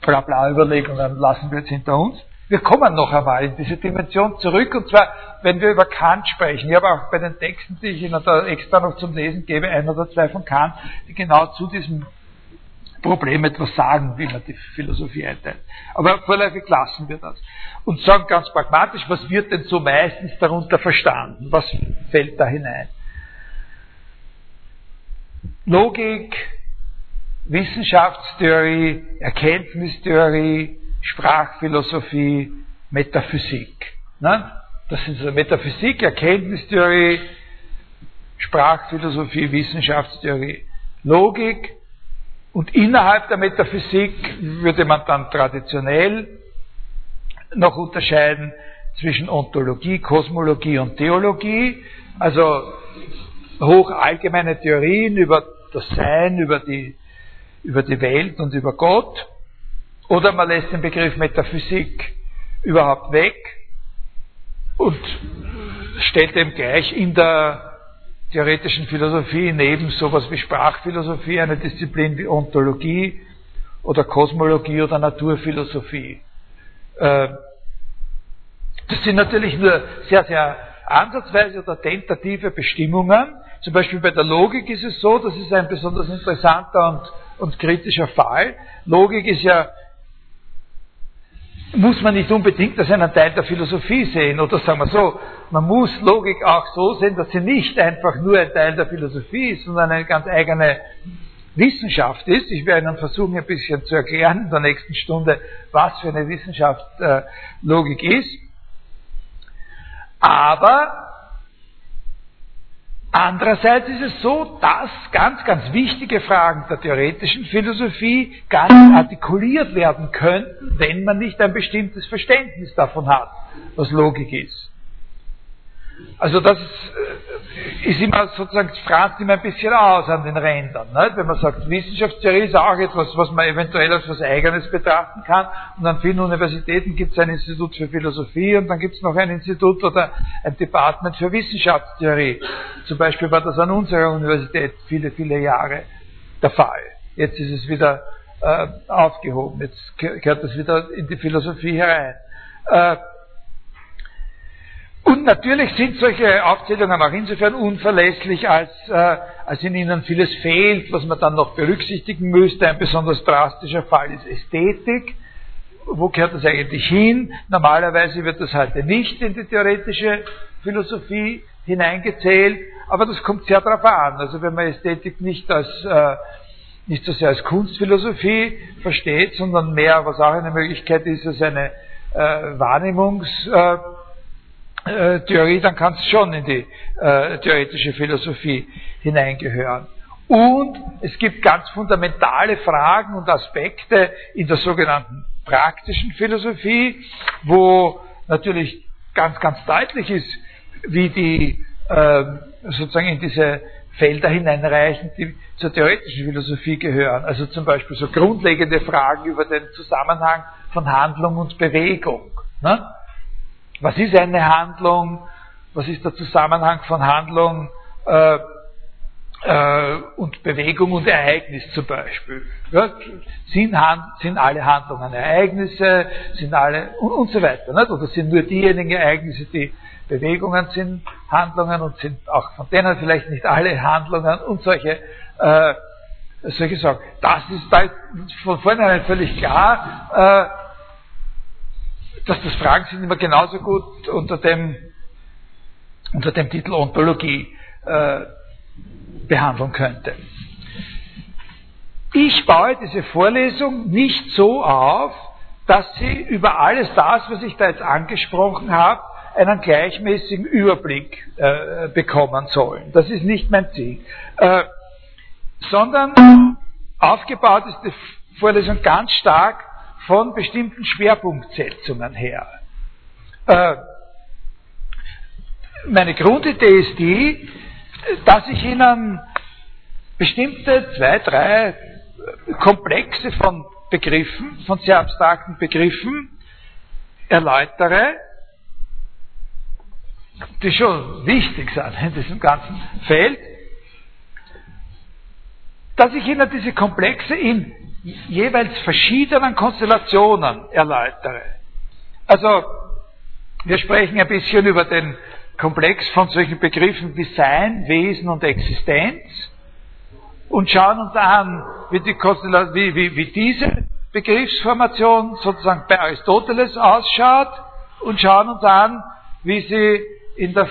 Blabla-Überlegungen, lassen wir jetzt hinter uns. Wir kommen noch einmal in diese Dimension zurück, und zwar, wenn wir über Kant sprechen. Ich habe auch bei den Texten, die ich Ihnen da extra noch zum Lesen gebe, ein oder zwei von Kant, die genau zu diesem Problem etwas sagen, wie man die Philosophie einteilt. Aber vorläufig lassen wir das. Und sagen ganz pragmatisch, was wird denn so meistens darunter verstanden? Was fällt da hinein? Logik, Wissenschaftstheorie, Erkenntnistheorie, Sprachphilosophie, Metaphysik. Ne? Das sind so Metaphysik, Erkenntnistheorie, Sprachphilosophie, Wissenschaftstheorie, Logik. Und innerhalb der Metaphysik würde man dann traditionell noch unterscheiden zwischen Ontologie, Kosmologie und Theologie. Also hoch allgemeine Theorien über das Sein, über die, über die Welt und über Gott. Oder man lässt den Begriff Metaphysik überhaupt weg und stellt eben gleich in der theoretischen Philosophie neben sowas wie Sprachphilosophie eine Disziplin wie Ontologie oder Kosmologie oder Naturphilosophie. Äh, das sind natürlich nur sehr, sehr ansatzweise oder tentative Bestimmungen, zum Beispiel bei der Logik ist es so, das ist ein besonders interessanter und, und kritischer Fall. Logik ist ja, muss man nicht unbedingt als einen Teil der Philosophie sehen, oder sagen wir so, man muss Logik auch so sehen, dass sie nicht einfach nur ein Teil der Philosophie ist, sondern eine ganz eigene Wissenschaft ist. Ich werde Ihnen versuchen, ein bisschen zu erklären in der nächsten Stunde, was für eine Wissenschaft äh, Logik ist. Aber Andererseits ist es so, dass ganz, ganz wichtige Fragen der theoretischen Philosophie gar nicht artikuliert werden könnten, wenn man nicht ein bestimmtes Verständnis davon hat, was Logik ist. Also das äh, ist immer sozusagen, franzt immer ein bisschen aus an den Rändern. Nicht? Wenn man sagt, Wissenschaftstheorie ist auch etwas, was man eventuell als was Eigenes betrachten kann. Und an vielen Universitäten gibt es ein Institut für Philosophie und dann gibt es noch ein Institut oder ein Department für Wissenschaftstheorie. Zum Beispiel war das an unserer Universität viele, viele Jahre der Fall. Jetzt ist es wieder äh, aufgehoben. Jetzt gehört das wieder in die Philosophie herein. Äh, und natürlich sind solche Aufzählungen auch insofern unverlässlich, als, äh, als in ihnen vieles fehlt, was man dann noch berücksichtigen müsste. Ein besonders drastischer Fall ist Ästhetik. wo gehört das eigentlich hin? Normalerweise wird das heute nicht in die theoretische Philosophie hineingezählt, aber das kommt sehr darauf an. Also wenn man Ästhetik nicht als äh, nicht so sehr als Kunstphilosophie versteht, sondern mehr, was auch eine Möglichkeit ist, als eine äh, Wahrnehmungstheorie, äh, dann kann es schon in die äh, theoretische Philosophie hineingehören. Und es gibt ganz fundamentale Fragen und Aspekte in der sogenannten praktischen Philosophie, wo natürlich ganz, ganz deutlich ist, wie die äh, sozusagen in diese Felder hineinreichen, die zur theoretischen Philosophie gehören. Also zum Beispiel so grundlegende Fragen über den Zusammenhang von Handlung und Bewegung. Ne? Was ist eine Handlung? Was ist der Zusammenhang von Handlung äh, äh, und Bewegung und Ereignis zum Beispiel? Ja? Sind, sind, alle Handlungen Ereignisse? Sind alle und, und so weiter? Nicht? Oder sind nur diejenigen Ereignisse, die Bewegungen sind Handlungen und sind auch von denen vielleicht nicht alle Handlungen und solche, äh, solche Sachen. Das ist da von vornherein völlig klar, äh, dass das Fragen sind immer genauso gut unter dem, unter dem Titel Ontologie äh, behandeln könnte. Ich baue diese Vorlesung nicht so auf, dass Sie über alles das, was ich da jetzt angesprochen habe, einen gleichmäßigen Überblick äh, bekommen sollen. Das ist nicht mein Ziel. Äh, sondern aufgebaut ist die Vorlesung ganz stark von bestimmten Schwerpunktsetzungen her. Äh, meine Grundidee ist die, dass ich Ihnen bestimmte zwei, drei Komplexe von Begriffen, von sehr abstrakten Begriffen erläutere, die schon wichtig sind in diesem ganzen Feld, dass ich Ihnen diese Komplexe in jeweils verschiedenen Konstellationen erläutere. Also, wir sprechen ein bisschen über den Komplex von solchen Begriffen wie Sein, Wesen und Existenz und schauen uns an, wie, die wie, wie, wie diese Begriffsformation sozusagen bei Aristoteles ausschaut und schauen uns an, wie sie in, der,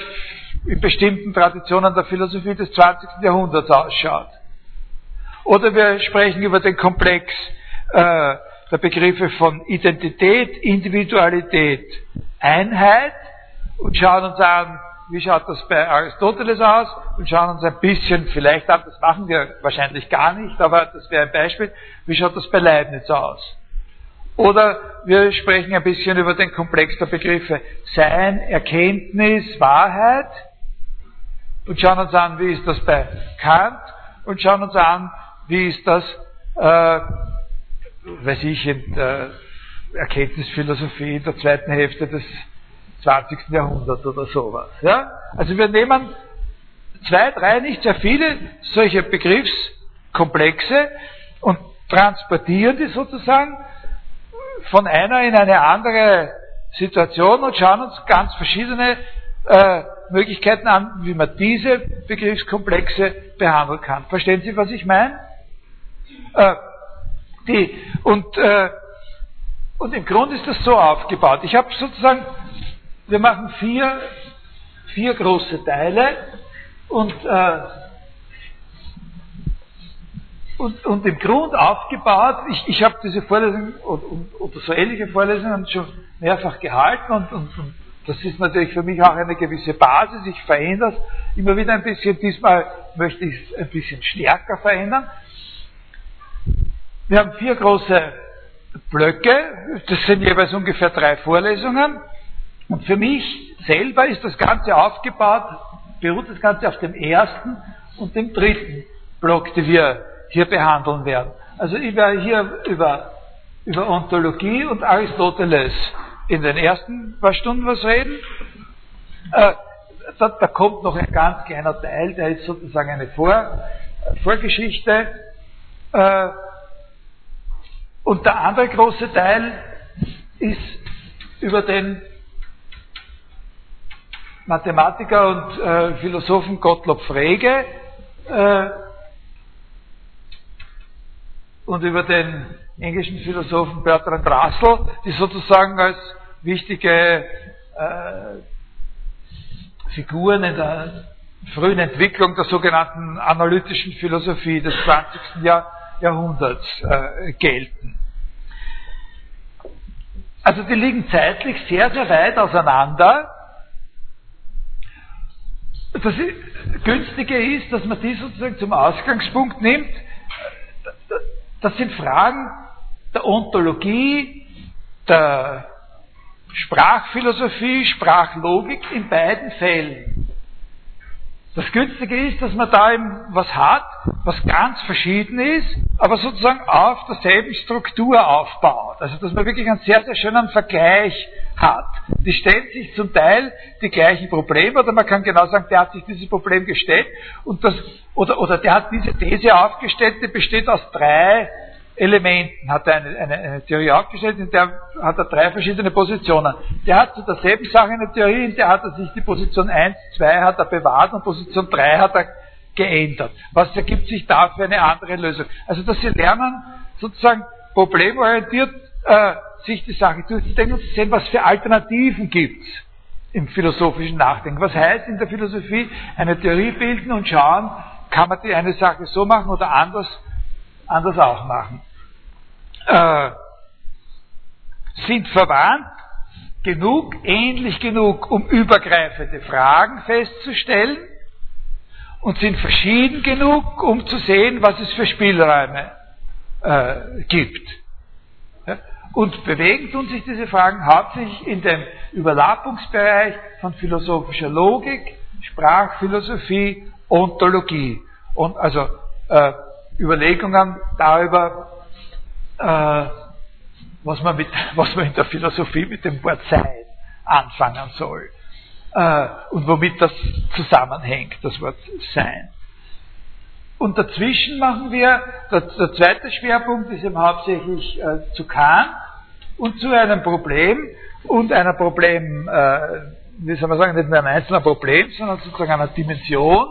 in bestimmten Traditionen der Philosophie des 20. Jahrhunderts ausschaut. Oder wir sprechen über den Komplex äh, der Begriffe von Identität, Individualität, Einheit und schauen uns an, wie schaut das bei Aristoteles aus und schauen uns ein bisschen vielleicht an, das machen wir wahrscheinlich gar nicht, aber das wäre ein Beispiel, wie schaut das bei Leibniz aus. Oder wir sprechen ein bisschen über den Komplex der Begriffe Sein, Erkenntnis, Wahrheit und schauen uns an, wie ist das bei Kant und schauen uns an, wie ist das, äh, weiß ich, in der Erkenntnisphilosophie in der zweiten Hälfte des 20. Jahrhunderts oder sowas. Ja? Also wir nehmen zwei, drei, nicht sehr viele solche Begriffskomplexe und transportieren die sozusagen von einer in eine andere Situation und schauen uns ganz verschiedene äh, Möglichkeiten an, wie man diese Begriffskomplexe behandeln kann. Verstehen Sie, was ich meine? Äh, die, und, äh, und im Grunde ist das so aufgebaut. Ich habe sozusagen, wir machen vier, vier große Teile und äh, und, und im Grund aufgebaut, ich, ich habe diese Vorlesung oder, so ähnliche Vorlesungen schon mehrfach gehalten und, und, und, das ist natürlich für mich auch eine gewisse Basis, ich verändere es immer wieder ein bisschen, diesmal möchte ich es ein bisschen stärker verändern. Wir haben vier große Blöcke, das sind jeweils ungefähr drei Vorlesungen und für mich selber ist das Ganze aufgebaut, beruht das Ganze auf dem ersten und dem dritten Block, die wir hier behandeln werden. Also ich werde hier über, über Ontologie und Aristoteles in den ersten paar Stunden was reden. Äh, da, da, kommt noch ein ganz kleiner Teil, der ist sozusagen eine Vor, Vorgeschichte. Äh, und der andere große Teil ist über den Mathematiker und äh, Philosophen Gottlob Frege, äh, und über den englischen Philosophen Bertrand Russell, die sozusagen als wichtige äh, Figuren in der frühen Entwicklung der sogenannten analytischen Philosophie des 20. Jahr, Jahrhunderts äh, gelten. Also die liegen zeitlich sehr, sehr weit auseinander. Das Günstige ist, dass man die sozusagen zum Ausgangspunkt nimmt. Das sind Fragen der Ontologie, der Sprachphilosophie, Sprachlogik in beiden Fällen. Das Günstige ist, dass man da eben was hat, was ganz verschieden ist, aber sozusagen auf derselben Struktur aufbaut. Also dass man wirklich einen sehr, sehr schönen Vergleich hat. Die stellen sich zum Teil die gleichen Probleme, oder man kann genau sagen, der hat sich dieses Problem gestellt und das, oder, oder der hat diese These aufgestellt, die besteht aus drei Elementen hat er eine, eine, eine, Theorie aufgestellt, in der hat er drei verschiedene Positionen. Der hat zu derselben Sache eine Theorie, in der hat er sich die Position 1, 2 hat er bewahrt und Position 3 hat er geändert. Was ergibt sich da für eine andere Lösung? Also, dass Sie lernen, sozusagen problemorientiert äh, sich die Sache durchzudenken und zu sehen, was für Alternativen gibt im philosophischen Nachdenken. Was heißt in der Philosophie eine Theorie bilden und schauen, kann man die eine Sache so machen oder anders anders auch machen. Äh, sind verwandt genug, ähnlich genug, um übergreifende Fragen festzustellen und sind verschieden genug, um zu sehen, was es für Spielräume äh, gibt. Und bewegen tun sich diese Fragen hauptsächlich in dem Überlappungsbereich von philosophischer Logik, Sprachphilosophie, Ontologie. Und also äh, Überlegungen darüber, äh, was, man mit, [laughs] was man in der Philosophie mit dem Wort Sein anfangen soll äh, und womit das zusammenhängt, das Wort Sein. Und dazwischen machen wir, der, der zweite Schwerpunkt ist eben hauptsächlich äh, zu Kant und zu einem Problem und einer Problem, äh, wie soll man sagen, nicht nur ein einzelner Problem, sondern sozusagen einer Dimension,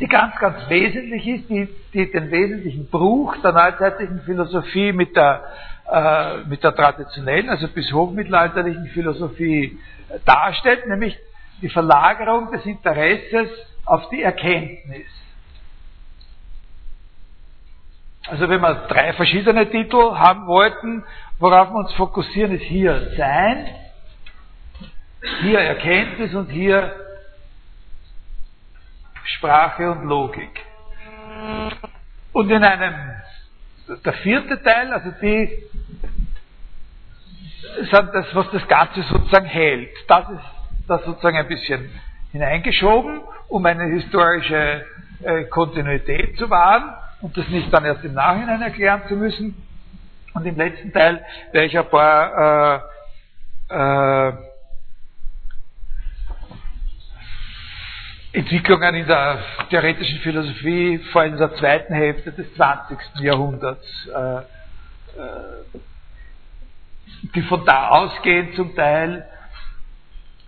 die ganz, ganz wesentlich ist, die, die den wesentlichen Bruch der neuzeitlichen Philosophie mit der, äh, mit der traditionellen, also bis hochmittelalterlichen Philosophie äh, darstellt, nämlich die Verlagerung des Interesses auf die Erkenntnis. Also wenn wir drei verschiedene Titel haben wollten, worauf wir uns fokussieren, ist hier Sein, hier Erkenntnis und hier Sprache und Logik. Und in einem, der vierte Teil, also die sind das, was das Ganze sozusagen hält. Das ist das sozusagen ein bisschen hineingeschoben, um eine historische äh, Kontinuität zu wahren und das nicht dann erst im Nachhinein erklären zu müssen. Und im letzten Teil werde ich ein paar äh, äh, Entwicklungen in der theoretischen Philosophie, vor allem in der zweiten Hälfte des 20. Jahrhunderts, äh, die von da ausgehen zum Teil,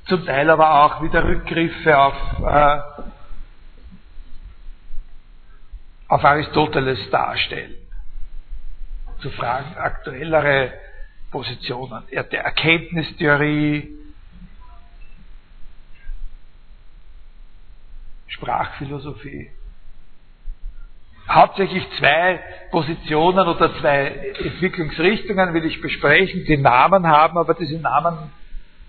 zum Teil aber auch wieder Rückgriffe auf, äh, auf Aristoteles darstellen. Zu Fragen aktuellere Positionen der Erkenntnistheorie, Sprachphilosophie. Hauptsächlich zwei Positionen oder zwei Entwicklungsrichtungen will ich besprechen, die Namen haben, aber diese Namen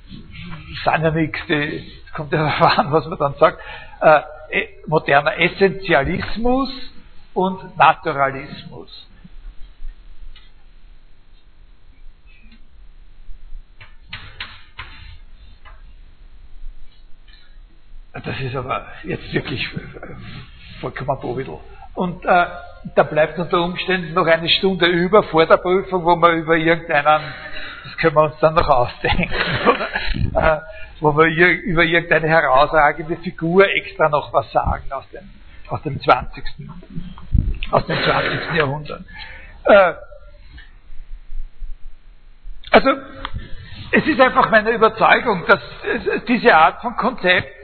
sind ja nichts, die, kommt ja [laughs] darauf an, was man dann sagt. Äh, e, moderner Essentialismus und Naturalismus. Das ist aber jetzt wirklich vollkommen Bovidel. Und äh, da bleibt unter Umständen noch eine Stunde über vor der Prüfung, wo wir über irgendeinen, das können wir uns dann noch ausdenken, [laughs] äh, wo wir über irgendeine herausragende Figur extra noch was sagen aus dem, aus dem 20. aus dem 20. Jahrhundert. Äh, also, es ist einfach meine Überzeugung, dass diese Art von Konzept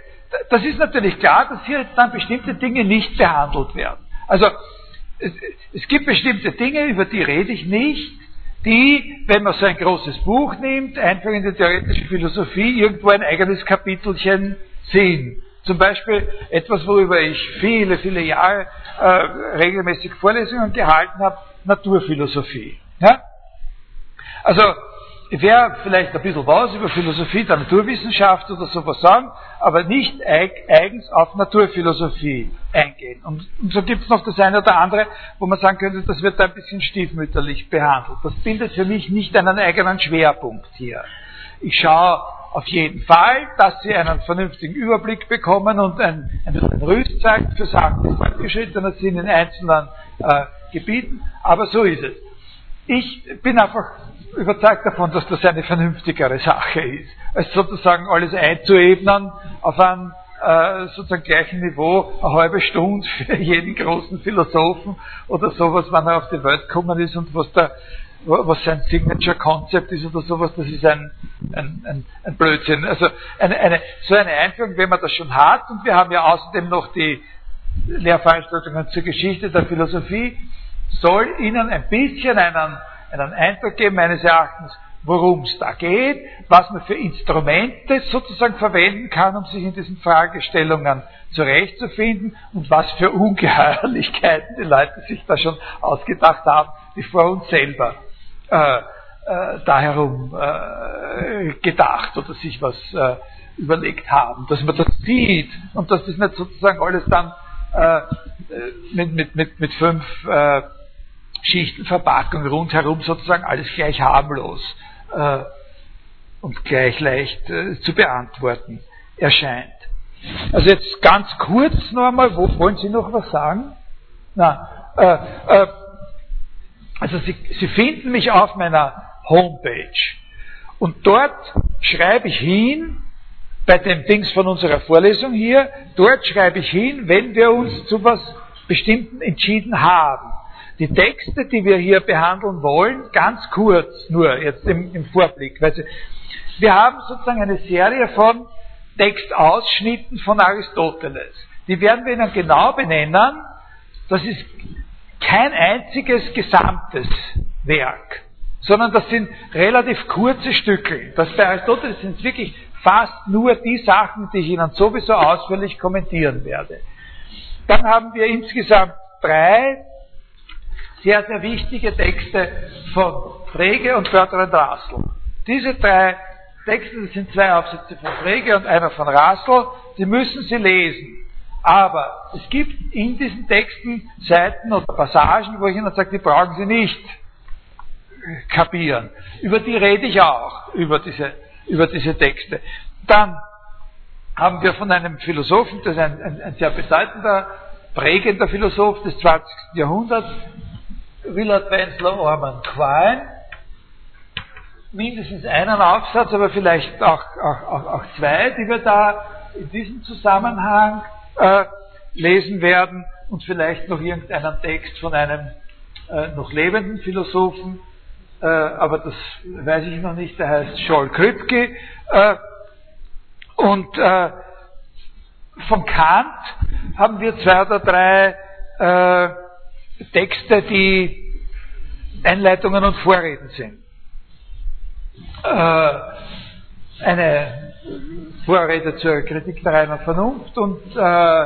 das ist natürlich klar, dass hier jetzt dann bestimmte Dinge nicht behandelt werden. Also es, es gibt bestimmte Dinge, über die rede ich nicht, die, wenn man so ein großes Buch nimmt, einfach in der theoretischen Philosophie irgendwo ein eigenes Kapitelchen sehen. Zum Beispiel etwas, worüber ich viele, viele Jahre äh, regelmäßig Vorlesungen gehalten habe, Naturphilosophie. Ja? Also werde vielleicht ein bisschen was über Philosophie der Naturwissenschaft oder sowas sagen, aber nicht eigens auf Naturphilosophie eingehen. Und, und so gibt es noch das eine oder andere, wo man sagen könnte, das wird ein bisschen stiefmütterlich behandelt. Das bildet für mich nicht einen eigenen Schwerpunkt hier. Ich schaue auf jeden Fall, dass Sie einen vernünftigen Überblick bekommen und ein, ein, ein Rüstzeug für Sachen, die fortgeschrittener sind in einzelnen äh, Gebieten, aber so ist es. Ich bin einfach überzeugt davon, dass das eine vernünftigere Sache ist, als sozusagen alles einzuebnen auf einem äh, sozusagen gleichen Niveau, eine halbe Stunde [laughs] für jeden großen Philosophen oder sowas, wann er auf die Welt gekommen ist und was da was sein Signature Concept ist oder sowas, das ist ein, ein, ein, ein Blödsinn. Also eine, eine, so eine Einführung, wenn man das schon hat, und wir haben ja außerdem noch die Lehrveranstaltungen zur Geschichte der Philosophie, soll Ihnen ein bisschen einen, einen Eindruck geben, meines Erachtens, worum es da geht, was man für Instrumente sozusagen verwenden kann, um sich in diesen Fragestellungen zurechtzufinden und was für Ungeheuerlichkeiten die Leute sich da schon ausgedacht haben, die vor uns selber äh, äh, da herum äh, gedacht oder sich was äh, überlegt haben, dass man das sieht und dass das nicht sozusagen alles dann äh, mit, mit, mit, mit fünf äh, Schichten Verpackung rundherum sozusagen alles gleich harmlos äh, und gleich leicht äh, zu beantworten erscheint. Also jetzt ganz kurz noch einmal, wo, wollen Sie noch was sagen? Na, äh, äh, also Sie, Sie finden mich auf meiner Homepage und dort schreibe ich hin, bei den Dings von unserer Vorlesung hier, dort schreibe ich hin, wenn wir uns zu was Bestimmten entschieden haben. Die Texte, die wir hier behandeln wollen, ganz kurz nur jetzt im, im Vorblick. Sie, wir haben sozusagen eine Serie von Textausschnitten von Aristoteles. Die werden wir Ihnen genau benennen. Das ist kein einziges gesamtes Werk, sondern das sind relativ kurze Stücke. Das bei Aristoteles sind wirklich fast nur die Sachen, die ich Ihnen sowieso ausführlich kommentieren werde. Dann haben wir insgesamt drei sehr, sehr wichtige Texte von Frege und Bertrand Russell. Diese drei Texte, das sind zwei Aufsätze von Frege und einer von Russell, die müssen Sie lesen. Aber es gibt in diesen Texten Seiten oder Passagen, wo ich Ihnen sage, die brauchen Sie nicht kapieren. Über die rede ich auch, über diese, über diese Texte. Dann haben wir von einem Philosophen, das ist ein, ein, ein sehr bedeutender, prägender Philosoph des 20. Jahrhunderts, Willard Wenzler Orman Quine, mindestens einen Aufsatz, aber vielleicht auch, auch, auch, auch zwei, die wir da in diesem Zusammenhang äh, lesen werden und vielleicht noch irgendeinen Text von einem äh, noch lebenden Philosophen, äh, aber das weiß ich noch nicht, der heißt Scholl Kripke. Äh, und äh, von Kant haben wir zwei oder drei äh, Texte, die Einleitungen und Vorreden sind. Äh, eine Vorrede zur Kritik der reinen Vernunft und äh,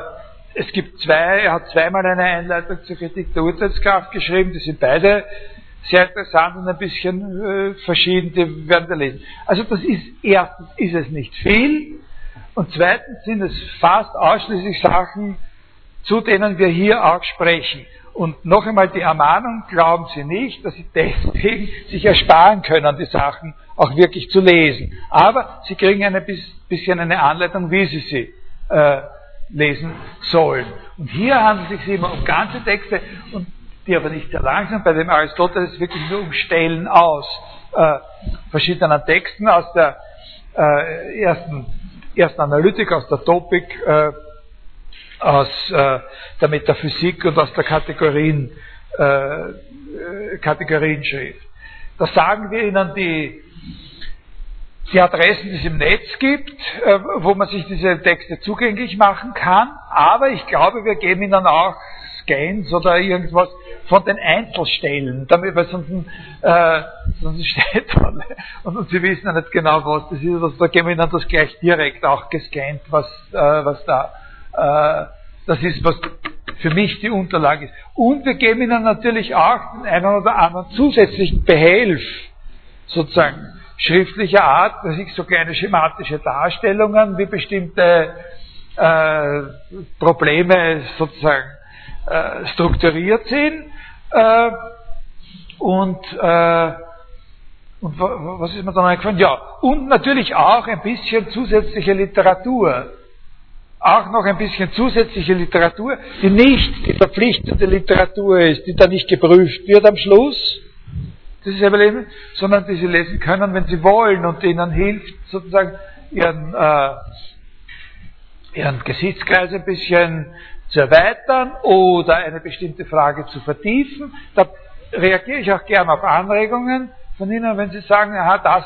es gibt zwei, er hat zweimal eine Einleitung zur Kritik der Urteilskraft geschrieben, die sind beide sehr interessant und ein bisschen äh, verschieden, die werden wir lesen. Also das ist, erstens ist es nicht viel und zweitens sind es fast ausschließlich Sachen, zu denen wir hier auch sprechen. Und noch einmal die Ermahnung, glauben Sie nicht, dass Sie deswegen sich ersparen können, die Sachen auch wirklich zu lesen. Aber Sie kriegen ein bisschen eine Anleitung, wie Sie sie äh, lesen sollen. Und hier handelt es sich immer um ganze Texte, und die aber nicht sehr lang sind. Bei dem Aristoteles wirklich nur um Stellen aus äh, verschiedenen Texten aus der äh, ersten, ersten Analytik, aus der Topik, äh, aus äh, der Metaphysik und aus der Kategorien, äh, Kategorienschrift. Da sagen wir Ihnen die, die Adressen, die es im Netz gibt, äh, wo man sich diese Texte zugänglich machen kann, aber ich glaube, wir geben Ihnen auch Scans oder irgendwas von den Einzelstellen, damit, weil sonst, äh, sonst steht dann, und, Sie wissen ja nicht genau, was das ist, also da geben wir Ihnen das gleich direkt auch gescannt, was, äh, was da, äh, das ist, was für mich die Unterlage ist. Und wir geben Ihnen natürlich auch einen oder anderen zusätzlichen Behelf, sozusagen, schriftlicher Art, dass ich so kleine schematische Darstellungen, wie bestimmte äh, Probleme sozusagen äh, strukturiert sind. Äh, und, äh, und was ist mir dann eingefallen? Ja, und natürlich auch ein bisschen zusätzliche Literatur. Auch noch ein bisschen zusätzliche Literatur, die nicht die verpflichtende Literatur ist, die da nicht geprüft wird am Schluss, das ist Überleben, sondern die sie lesen können, wenn sie wollen und ihnen hilft, sozusagen ihren, äh, ihren Gesichtskreis ein bisschen zu erweitern oder eine bestimmte Frage zu vertiefen. Da reagiere ich auch gern auf Anregungen von Ihnen, wenn Sie sagen, aha, das,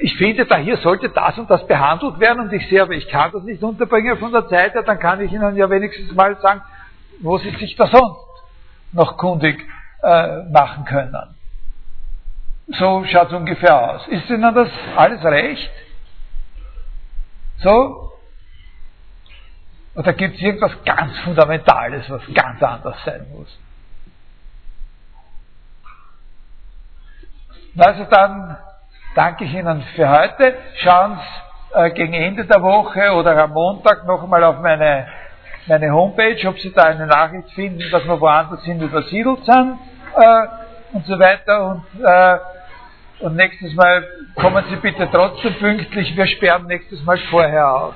ich finde, da hier sollte das und das behandelt werden und ich sehe, aber ich kann das nicht unterbringen von der Zeit her, dann kann ich Ihnen ja wenigstens mal sagen, wo Sie sich da sonst noch kundig äh, machen können. So schaut es ungefähr aus. Ist Ihnen das alles recht? So? Oder gibt es irgendwas ganz Fundamentales, was ganz anders sein muss? Also dann danke ich Ihnen für heute. Schauen Sie äh, gegen Ende der Woche oder am Montag noch einmal auf meine, meine Homepage, ob Sie da eine Nachricht finden, dass wir woanders hin übersiedelt sind äh, und so weiter. Und, äh, und nächstes Mal kommen Sie bitte trotzdem pünktlich. Wir sperren nächstes Mal vorher auf.